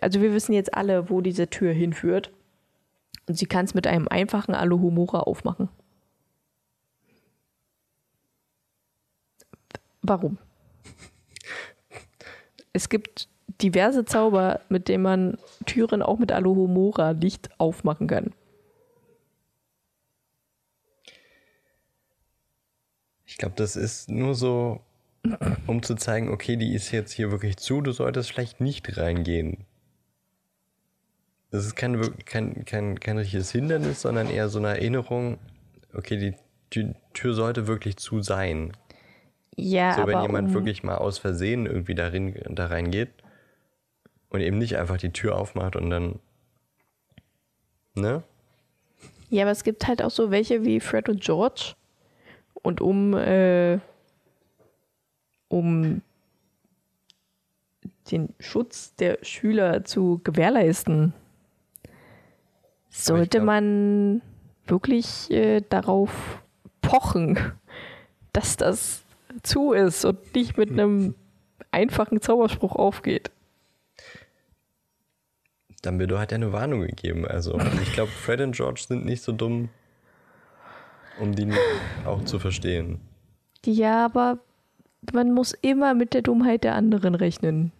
also wir wissen jetzt alle, wo diese Tür hinführt. Und sie kann es mit einem einfachen Aluhumora aufmachen. Warum? es gibt diverse Zauber, mit denen man Türen auch mit Aluhumora nicht aufmachen kann. Ich glaube, das ist nur so, um zu zeigen, okay, die ist jetzt hier wirklich zu, du solltest vielleicht nicht reingehen. Das ist kein, kein, kein, kein richtiges Hindernis, sondern eher so eine Erinnerung, okay, die Tür, Tür sollte wirklich zu sein. Ja, So, wenn jemand um, wirklich mal aus Versehen irgendwie darin, da reingeht und eben nicht einfach die Tür aufmacht und dann. Ne? Ja, aber es gibt halt auch so welche wie Fred und George. Und um, äh, um den Schutz der Schüler zu gewährleisten, sollte glaub- man wirklich äh, darauf pochen, dass das zu ist und nicht mit einem einfachen Zauberspruch aufgeht. Dumbledore hat ja eine Warnung gegeben. Also, ich glaube, Fred und George sind nicht so dumm, um die auch zu verstehen. Ja, aber man muss immer mit der Dummheit der anderen rechnen.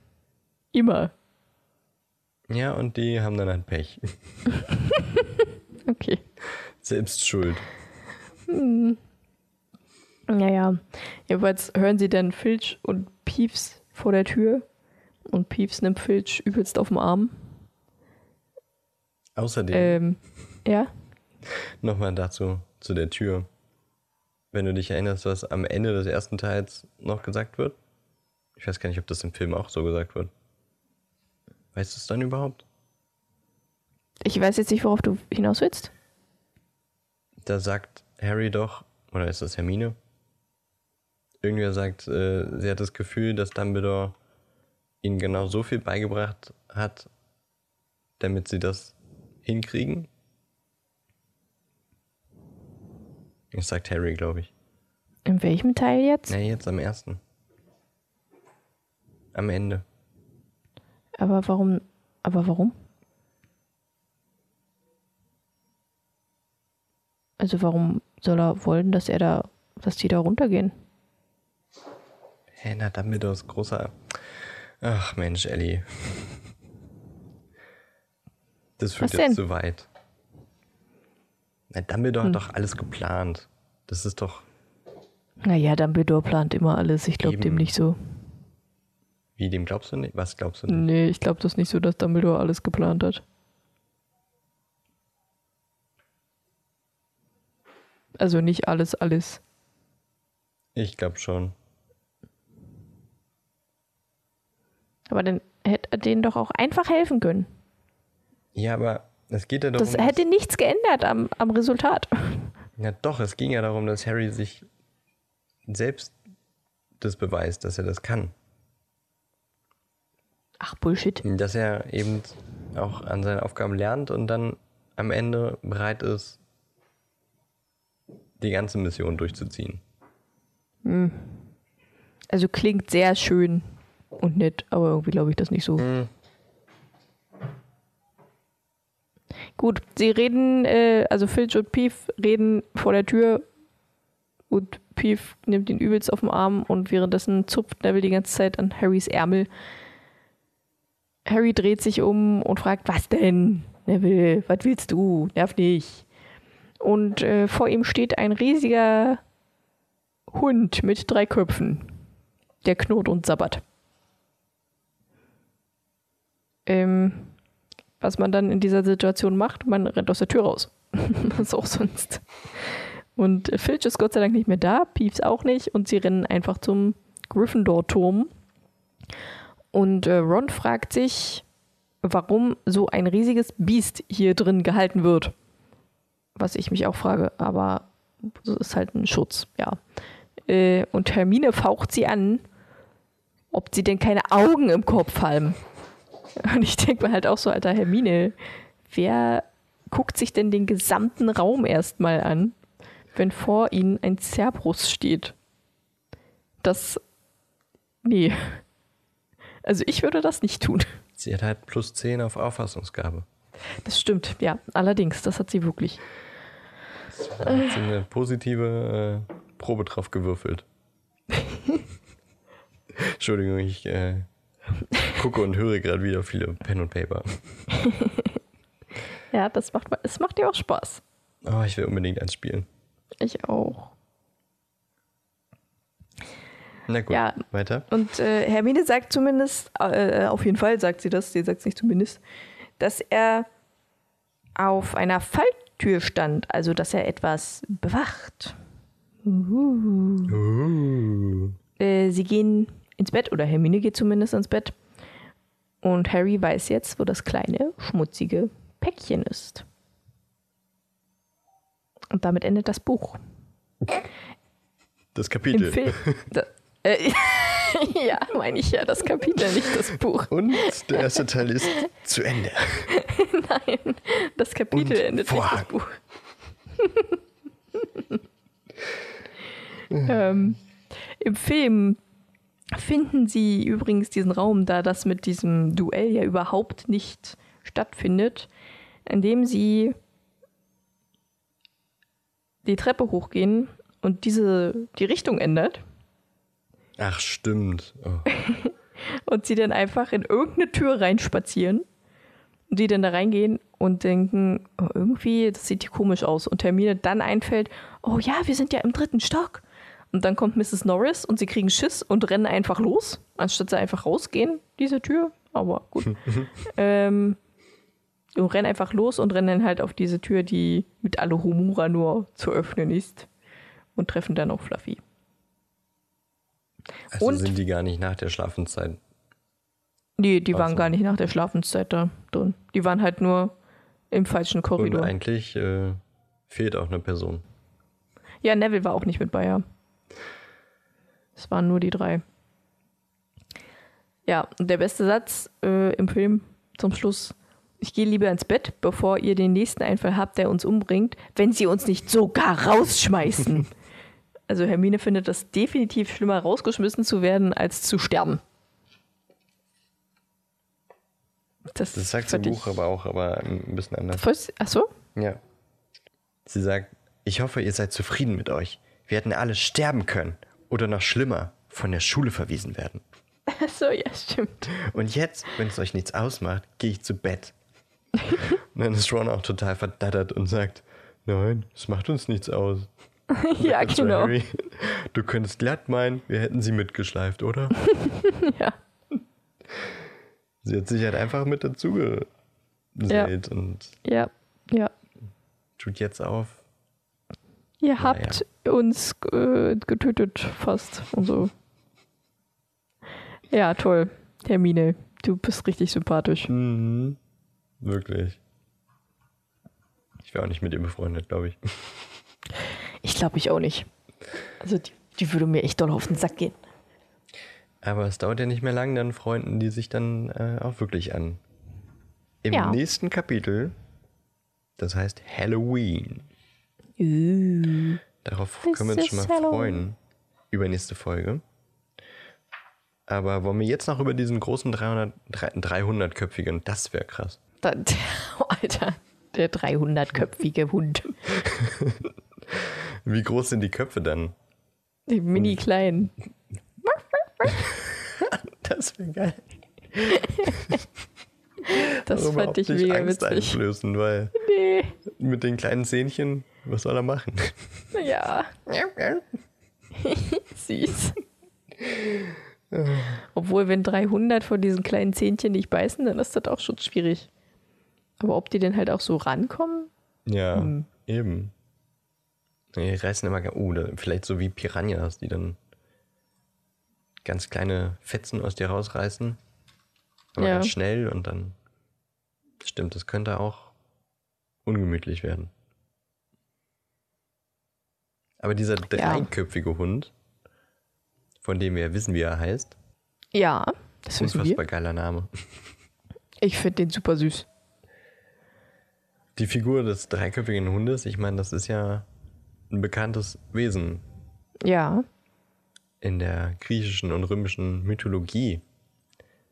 Immer. Ja, und die haben dann halt Pech. Okay. Selbst schuld. Naja, jedenfalls hören sie dann Filch und Peeves vor der Tür und Peeves nimmt Filch übelst auf den Arm. Außerdem, Ähm, ja, nochmal dazu, zu der Tür. Wenn du dich erinnerst, was am Ende des ersten Teils noch gesagt wird. Ich weiß gar nicht, ob das im Film auch so gesagt wird. Weißt du es dann überhaupt? ich weiß jetzt nicht, worauf du hinaus willst. Da sagt Harry doch, oder ist das Hermine? Irgendwer sagt, äh, sie hat das Gefühl, dass Dumbledore ihnen genau so viel beigebracht hat, damit sie das hinkriegen. Das sagt Harry, glaube ich. In welchem Teil jetzt? Na, jetzt am ersten. Am Ende. Aber warum? Aber warum? Also warum soll er wollen, dass er da, dass die da runtergehen? Hä, na, Dumbledore ist großer. Ach Mensch, Ellie. Das führt Was jetzt denn? zu weit. Na, Dumbledore hat doch alles geplant. Das ist doch. Naja, Dumbledore plant immer alles. Ich glaube dem nicht so. Wie, dem glaubst du nicht? Was glaubst du nicht? Nee, ich glaube das nicht so, dass Dumbledore alles geplant hat. Also nicht alles, alles. Ich glaube schon. Aber dann hätte er denen doch auch einfach helfen können. Ja, aber es geht ja darum. Das hätte nichts geändert am, am Resultat. ja, doch, es ging ja darum, dass Harry sich selbst das beweist, dass er das kann. Ach, Bullshit. Dass er eben auch an seinen Aufgaben lernt und dann am Ende bereit ist, die ganze Mission durchzuziehen. Also klingt sehr schön und nett, aber irgendwie glaube ich das nicht so. Hm. Gut, sie reden, äh, also Filch und Pief reden vor der Tür und Pief nimmt ihn übelst auf den Arm und währenddessen zupft Neville die ganze Zeit an Harrys Ärmel. Harry dreht sich um und fragt, was denn? Neville, was willst du? Nerv nicht. Und äh, vor ihm steht ein riesiger Hund mit drei Köpfen. Der knurrt und sabbert. Ähm, was man dann in dieser Situation macht, man rennt aus der Tür raus. was auch sonst. Und Filch ist Gott sei Dank nicht mehr da, Peeves auch nicht und sie rennen einfach zum Gryffindor-Turm. Und äh, Ron fragt sich, warum so ein riesiges Biest hier drin gehalten wird. Was ich mich auch frage, aber das ist halt ein Schutz, ja. Äh, und Hermine faucht sie an, ob sie denn keine Augen im Kopf haben. Und ich denke mir halt auch so, alter Hermine, wer guckt sich denn den gesamten Raum erstmal an, wenn vor ihnen ein Cerberus steht? Das. Nee. Also ich würde das nicht tun. Sie hat halt plus 10 auf Auffassungsgabe. Das stimmt, ja. Allerdings, das hat sie wirklich. Da hat sie eine positive äh, Probe drauf gewürfelt. Entschuldigung, ich äh, gucke und höre gerade wieder viele Pen und Paper. Ja, das macht, es macht dir auch Spaß. Oh, ich will unbedingt eins spielen. Ich auch. Na gut, Ja. weiter. Und äh, Hermine sagt zumindest, äh, auf jeden Fall sagt sie das, sie sagt es nicht zumindest, dass er auf einer Falltür stand, also dass er etwas bewacht. Uhu. Uh. Äh, sie gehen ins Bett, oder Hermine geht zumindest ins Bett. Und Harry weiß jetzt, wo das kleine, schmutzige Päckchen ist. Und damit endet das Buch. Das Im Kapitel. Film. Da, äh, ja, meine ich ja, das Kapitel, nicht das Buch. Und der erste Teil ist zu Ende. Nein, das Kapitel Und endet Vorhang. nicht das Buch. ähm, Im Film finden sie übrigens diesen Raum, da das mit diesem Duell ja überhaupt nicht stattfindet, indem sie die Treppe hochgehen und diese die Richtung ändert Ach, stimmt. Oh. und sie dann einfach in irgendeine Tür reinspazieren und die dann da reingehen und denken, oh, irgendwie, das sieht hier komisch aus. Und Hermine dann einfällt, oh ja, wir sind ja im dritten Stock. Und dann kommt Mrs. Norris und sie kriegen Schiss und rennen einfach los, anstatt sie einfach rausgehen, diese Tür. Aber gut. ähm, und rennen einfach los und rennen dann halt auf diese Tür, die mit Alohomora nur zu öffnen ist. Und treffen dann auch Fluffy. Also Und- sind die gar nicht nach der Schlafenszeit. Nee, die waren so. gar nicht nach der Schlafenszeit da drin. Die waren halt nur im falschen Und Korridor. eigentlich äh, fehlt auch eine Person. Ja, Neville war auch nicht mit bei, ja. Es waren nur die drei. Ja, und der beste Satz äh, im Film zum Schluss. Ich gehe lieber ins Bett, bevor ihr den nächsten Einfall habt, der uns umbringt, wenn sie uns nicht sogar rausschmeißen. also Hermine findet das definitiv schlimmer, rausgeschmissen zu werden, als zu sterben. Das, Das sagt sie im Buch aber auch, aber ein bisschen anders. Ach so? Ja. Sie sagt, ich hoffe, ihr seid zufrieden mit euch. Wir hätten alle sterben können oder noch schlimmer, von der Schule verwiesen werden. Ach so, ja, stimmt. Und jetzt, wenn es euch nichts ausmacht, gehe ich zu Bett. und dann ist Ron auch total verdattert und sagt, nein, es macht uns nichts aus. ja, genau. Harry, du könntest glatt meinen, wir hätten sie mitgeschleift, oder? Ja. Sie hat sich halt einfach mit dazu gesellt und Ja, ja. tut jetzt auf. Ihr Naja. habt uns äh, getötet fast und so. Ja, toll. Hermine, du bist richtig sympathisch. Mhm. Wirklich. Ich wäre auch nicht mit ihr befreundet, glaube ich. Ich glaube ich auch nicht. Also die, die würde mir echt doll auf den Sack gehen. Aber es dauert ja nicht mehr lang, dann freunden die sich dann äh, auch wirklich an. Im Ja. nächsten Kapitel, das heißt Halloween. Uh. Darauf This können wir uns schon mal Halloween. freuen. Übernächste Folge. Aber wollen wir jetzt noch über diesen großen 300, 300-köpfigen, das wäre krass. Da, Alter, der 300-köpfige Hund. Wie groß sind die Köpfe dann? Die mini kleinen. Das wäre geil. Das Aber fand ich mega Angst witzig. einflößen, weil Nee. mit den kleinen Zähnchen, was soll er machen? Ja. Süß. Obwohl, wenn 300 von diesen kleinen Zähnchen nicht beißen, dann ist das auch schon schwierig. Aber ob die denn halt auch so rankommen? Ja, Hm. eben. Die reißen immer, oh, vielleicht so wie Piranhas, die dann ganz kleine Fetzen aus dir rausreißen. Aber Ja. ganz schnell und dann. Stimmt, das könnte auch ungemütlich werden. Aber dieser dreiköpfige Hund, von dem wir wissen, wie er heißt, Ja, das wissen wir. unfassbar geiler Name. Ich finde den super süß. Die Figur des dreiköpfigen Hundes, ich meine, das ist ja ein bekanntes Wesen Ja, in der griechischen und römischen Mythologie.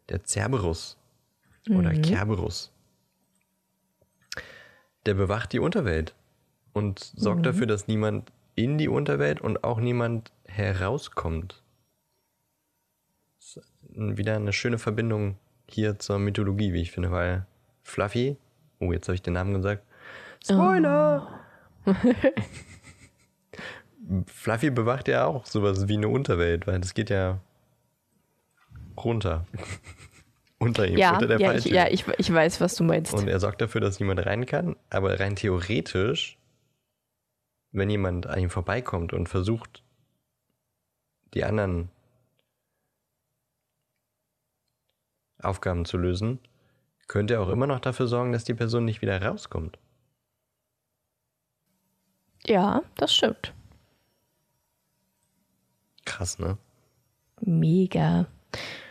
Der Cerberus oder Kerberus. Der bewacht die Unterwelt und sorgt dafür, dass niemand in die Unterwelt und auch niemand herauskommt. ist wieder eine schöne Verbindung hier zur Mythologie, wie ich finde, weil Fluffy, oh, jetzt habe ich den Namen gesagt. Spoiler! Fluffy bewacht ja auch sowas wie eine Unterwelt, weil das geht ja runter. Unter ihm, Ja, unter der ja, ich, ja ich, ich weiß, was du meinst. Und er sorgt dafür, dass niemand rein kann. Aber rein theoretisch, wenn jemand an ihm vorbeikommt und versucht, die anderen Aufgaben zu lösen, könnte er auch immer noch dafür sorgen, dass die Person nicht wieder rauskommt. ja, das stimmt. Krass, ne? Mega.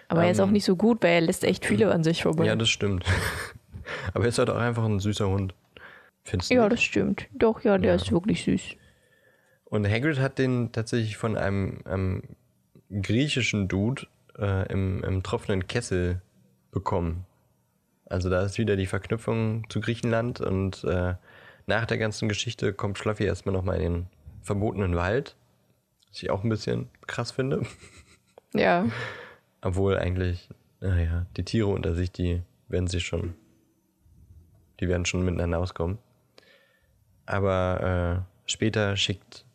Aber er ist auch Ähm, nicht so gut, weil er lässt echt viele an sich vorbei. Ja, das stimmt. Aber er ist halt auch einfach ein süßer Hund. Findest du Ja, nicht? das stimmt. Doch, ja, der Ja. ist wirklich süß. Und Hagrid hat den tatsächlich von einem, einem griechischen Dude äh, im, im tropfenden Kessel bekommen. Also da ist wieder die Verknüpfung zu Griechenland und äh, nach der ganzen Geschichte kommt Fluffy erstmal nochmal in den verbotenen Wald, was ich auch ein bisschen krass finde. Ja, Obwohl eigentlich, naja, die Tiere unter sich, die werden sich schon, die werden schon miteinander auskommen. Aber äh, später schickt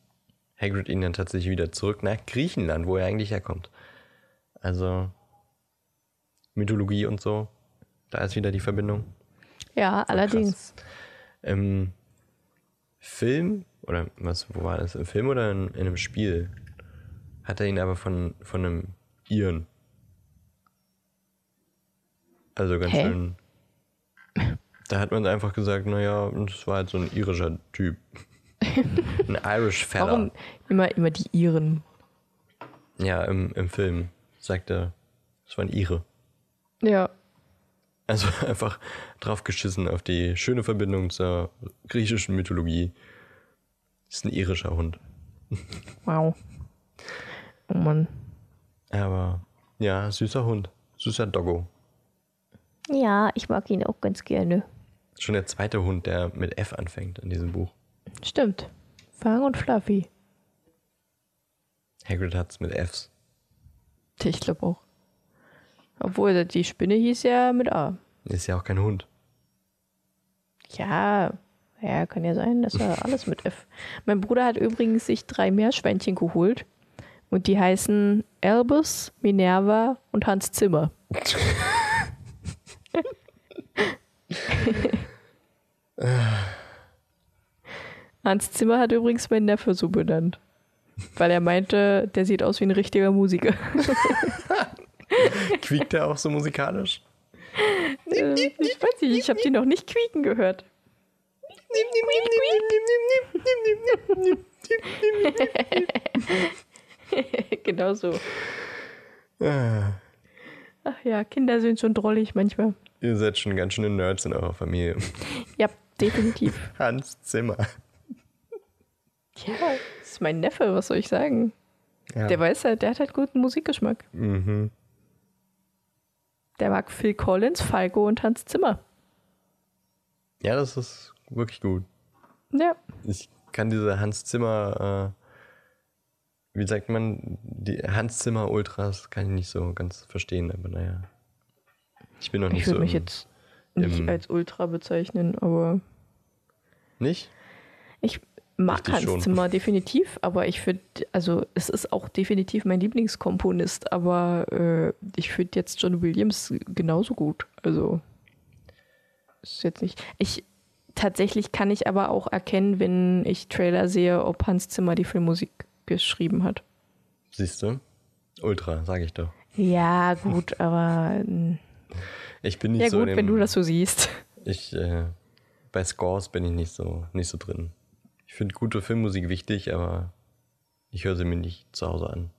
Hagrid ihn dann tatsächlich wieder zurück nach Griechenland, wo er eigentlich herkommt. Also Mythologie und so, da ist wieder die Verbindung. ja, allerdings. Im Film, oder was, wo war das? Im Film oder in, in einem Spiel? Hat er ihn aber von, von einem Iren. Also ganz Hä? schön. Da hat man einfach gesagt, naja, das war halt so ein irischer Typ. ein Irish Fella. Warum immer, immer die Iren? Ja, im, im Film sagt er, es war ein Ire. Ja, Also einfach drauf geschissen auf die schöne Verbindung zur griechischen Mythologie. Ist ein irischer Hund. wow. Oh Mann. Aber ja, süßer Hund. Süßer Doggo. Ja, ich mag ihn auch ganz gerne. Schon der zweite Hund, der mit F anfängt in diesem Buch. Stimmt. Fang und Fluffy. Hagrid hat's mit Fs. Ich glaube auch. Obwohl, die Spinne hieß ja mit A. Ist ja auch kein Hund. Ja, ja, kann ja sein, dass er alles mit F. Mein Bruder hat übrigens sich drei Meerschweinchen geholt. Und die heißen Albus, Minerva und Hans Zimmer. Hans Zimmer hat übrigens meinen Neffe so benannt. Weil er meinte, der sieht aus wie ein richtiger Musiker. Quiekt er auch so musikalisch? Äh, ich weiß nicht, ich habe die noch nicht quieken gehört. genau so. Ah, Ach ja, Kinder sind schon drollig manchmal. Ihr seid schon ganz schöne Nerds in eurer Familie. Ja, definitiv. Hans Zimmer. Ja, das ist mein Neffe, was soll ich sagen? Ja. Der weiß halt, der hat halt guten Musikgeschmack. mhm. Der mag Phil Collins, Falco und Hans Zimmer. ja, das ist wirklich gut. Ja, Ich kann diese Hans Zimmer, äh, wie sagt man, die Hans Zimmer Ultras kann ich nicht so ganz verstehen, aber naja. Ich bin noch nicht ich so. würde mich jetzt nicht als Ultra bezeichnen, aber Nicht? ich mag Hans schon. Zimmer definitiv, aber ich finde, also es ist auch definitiv mein Lieblingskomponist, aber äh, ich finde jetzt John Williams genauso gut. Also ist jetzt nicht. Ich tatsächlich kann ich aber auch erkennen, wenn ich Trailer sehe, ob Hans Zimmer die Filmmusik geschrieben hat. Siehst du? Ultra, sage ich doch. Ja, gut, aber Ich bin nicht ja so gut, in dem, wenn du das so siehst. Ich, äh, bei Scores bin ich nicht so, nicht so drin. Ich finde gute Filmmusik wichtig, aber ich höre sie mir nicht zu Hause an.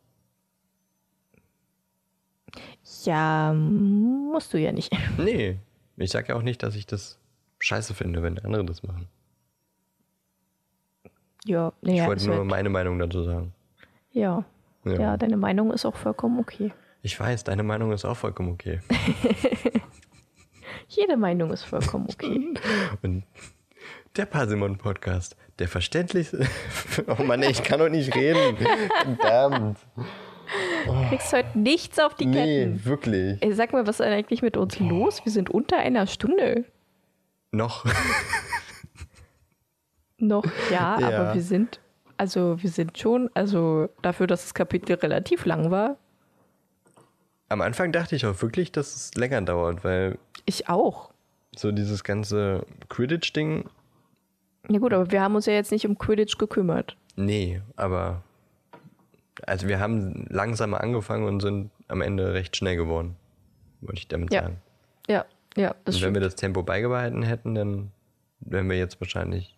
Ja, musst du ja nicht. Nee, ich sage ja auch nicht, dass ich das scheiße finde, wenn andere das machen. Ja, Ich naja, wollte nur halt, meine Meinung dazu sagen. ja. Ja. ja, deine Meinung ist auch vollkommen okay. Ich weiß, deine Meinung ist auch vollkommen okay. Jede Meinung ist vollkommen okay. Und der Parsimon-Podcast, der verständlichste. oh Mann, ich kann doch nicht reden. Verdammt. Du kriegst heute nichts auf die Ketten. Nee, wirklich. Ey, sag mal, was ist denn eigentlich mit uns los? Wir sind unter einer Stunde. Noch. Noch, ja, Ja. aber wir sind, also wir sind schon, also dafür, dass das Kapitel relativ lang war, Am Anfang dachte ich auch wirklich, dass es länger dauert, weil ich auch. so dieses ganze Quidditch-Ding, Ja gut, aber wir haben uns ja jetzt nicht um Quidditch gekümmert. nee, aber also wir haben langsamer angefangen und sind am Ende recht schnell geworden, wollte ich damit Ja, sagen. Ja, ja, das Und wenn stimmt. wir das Tempo beibehalten hätten, dann wären wir jetzt wahrscheinlich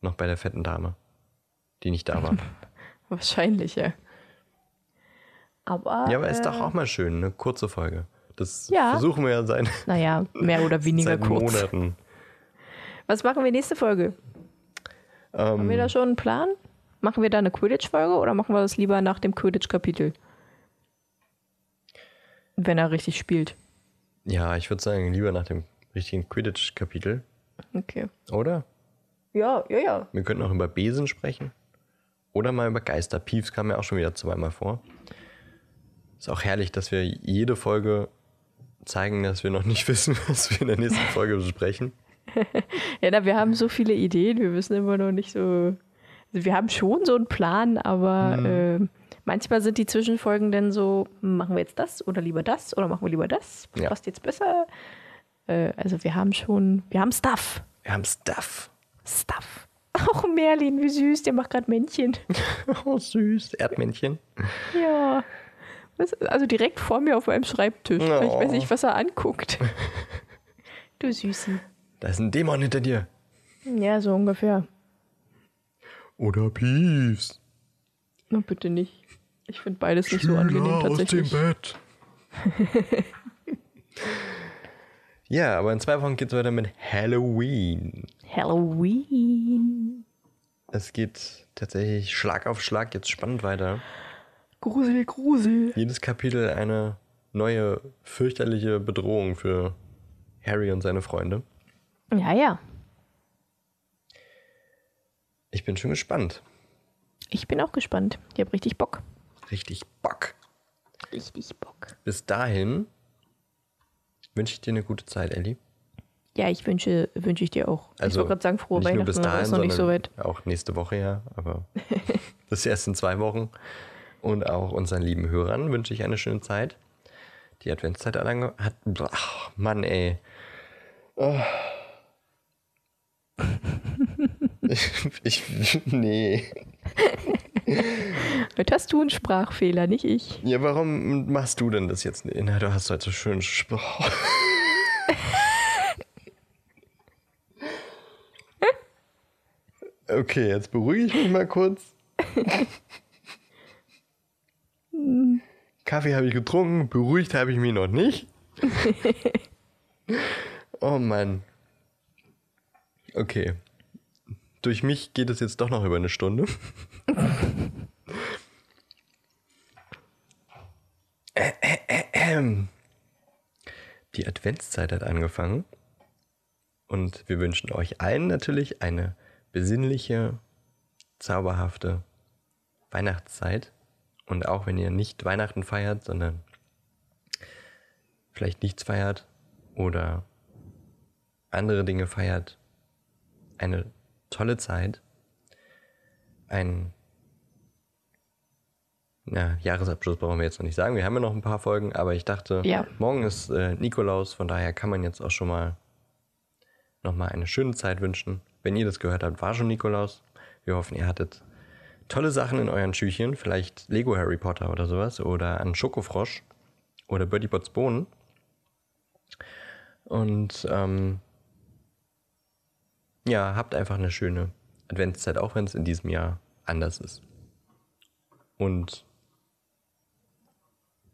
noch bei der fetten Dame, die nicht da war. Wahrscheinlich, ja. Aber, ja, aber ist doch äh, auch mal schön, eine kurze Folge. Das Ja. versuchen wir ja seit, Naja, mehr oder weniger seit kurz. Monaten. Was machen wir nächste Folge? Haben wir da schon einen Plan? Machen wir da eine Quidditch-Folge oder machen wir das lieber nach dem Quidditch-Kapitel? Wenn er richtig spielt. Ja, ich würde sagen, lieber nach dem richtigen Quidditch-Kapitel, Okay. oder? Ja, ja, ja. Wir könnten auch über Besen sprechen. Oder mal über Geister. Piefs kam ja auch schon wieder zweimal vor. Ist auch herrlich, dass wir jede Folge zeigen, dass wir noch nicht wissen, was wir in der nächsten Folge besprechen. Ja, na, wir haben so viele Ideen, wir wissen immer noch nicht so. Also wir haben schon so einen Plan, aber Mhm. äh, manchmal sind die Zwischenfolgen dann so, machen wir jetzt das oder lieber das oder machen wir lieber das? Was Ja. passt jetzt besser? Äh, also wir haben schon, wir haben Stuff. Wir haben Stuff. Stuff. Auch Merlin, wie süß, der macht gerade Männchen. Oh, süß. Erdmännchen. ja. Also direkt vor mir auf meinem Schreibtisch. Ich Oh. weiß nicht, was er anguckt. du Süßen. Da ist ein Dämon hinter dir. Ja, so ungefähr. Oder Piefs. Na, bitte nicht. Ich finde beides nicht so angenehm tatsächlich. Bett. ja, aber in zwei Wochen geht es weiter mit Halloween. Halloween. Es geht tatsächlich Schlag auf Schlag jetzt spannend weiter. Grusel, Grusel. Jedes Kapitel eine neue fürchterliche Bedrohung für Harry und seine Freunde. Ja, ja. Ich bin schon gespannt. Ich bin auch gespannt. Ich habe richtig Bock. Richtig Bock. Richtig Bock. Bis dahin wünsche ich dir eine gute Zeit, Ellie. Ja, ich wünsche, wünsche ich dir auch. ich wollte gerade sagen, frohe Also nicht nur Weihnachten, bis aber dahin, ist noch nicht so weit. Auch nächste Woche ja, aber das ist erst in zwei Wochen. Und auch unseren lieben Hörern wünsche ich eine schöne Zeit. Die Adventszeit ange- hat. Ach, Mann, ey. Oh. Ich, ich, nee. Heute hast du einen Sprachfehler, nicht ich. Ja, warum machst du denn das jetzt? Na, du hast heute so schön. Spruch. Okay, jetzt beruhige ich mich mal kurz. Kaffee habe ich getrunken, beruhigt habe ich mich noch nicht. Oh Mann. Okay. Durch mich geht es jetzt doch noch über eine Stunde. Ähm. Die Adventszeit hat angefangen und wir wünschen euch allen natürlich eine besinnliche, zauberhafte Weihnachtszeit. Und auch wenn ihr nicht Weihnachten feiert, sondern vielleicht nichts feiert oder andere Dinge feiert, eine tolle Zeit, ein ja, Jahresabschluss brauchen wir jetzt noch nicht sagen. Wir haben ja noch ein paar Folgen, aber ich dachte, Ja. morgen ist äh, Nikolaus, von daher kann man jetzt auch schon mal nochmal eine schöne Zeit wünschen. Wenn ihr das gehört habt, war schon Nikolaus. Wir hoffen, ihr hattet tolle Sachen in euren Schüchchen, vielleicht Lego Harry Potter oder sowas oder einen Schokofrosch oder Birdie Bots Bohnen. Und ähm, ja, habt einfach eine schöne Adventszeit, auch wenn es in diesem Jahr anders ist. Und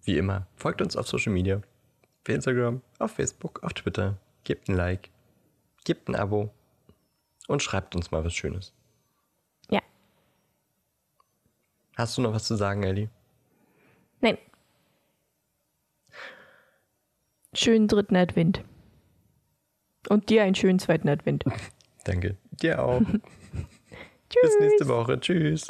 wie immer, folgt uns auf Social Media. Auf Instagram, auf Facebook, auf Twitter. Gebt ein Like, gebt ein Abo und schreibt uns mal was Schönes. Ja. Hast du noch was zu sagen, Ellie? Nein. Schönen dritten Advent. Und dir einen schönen zweiten Advent. Danke. Dir auch. Tschüss. Bis nächste Woche. Tschüss.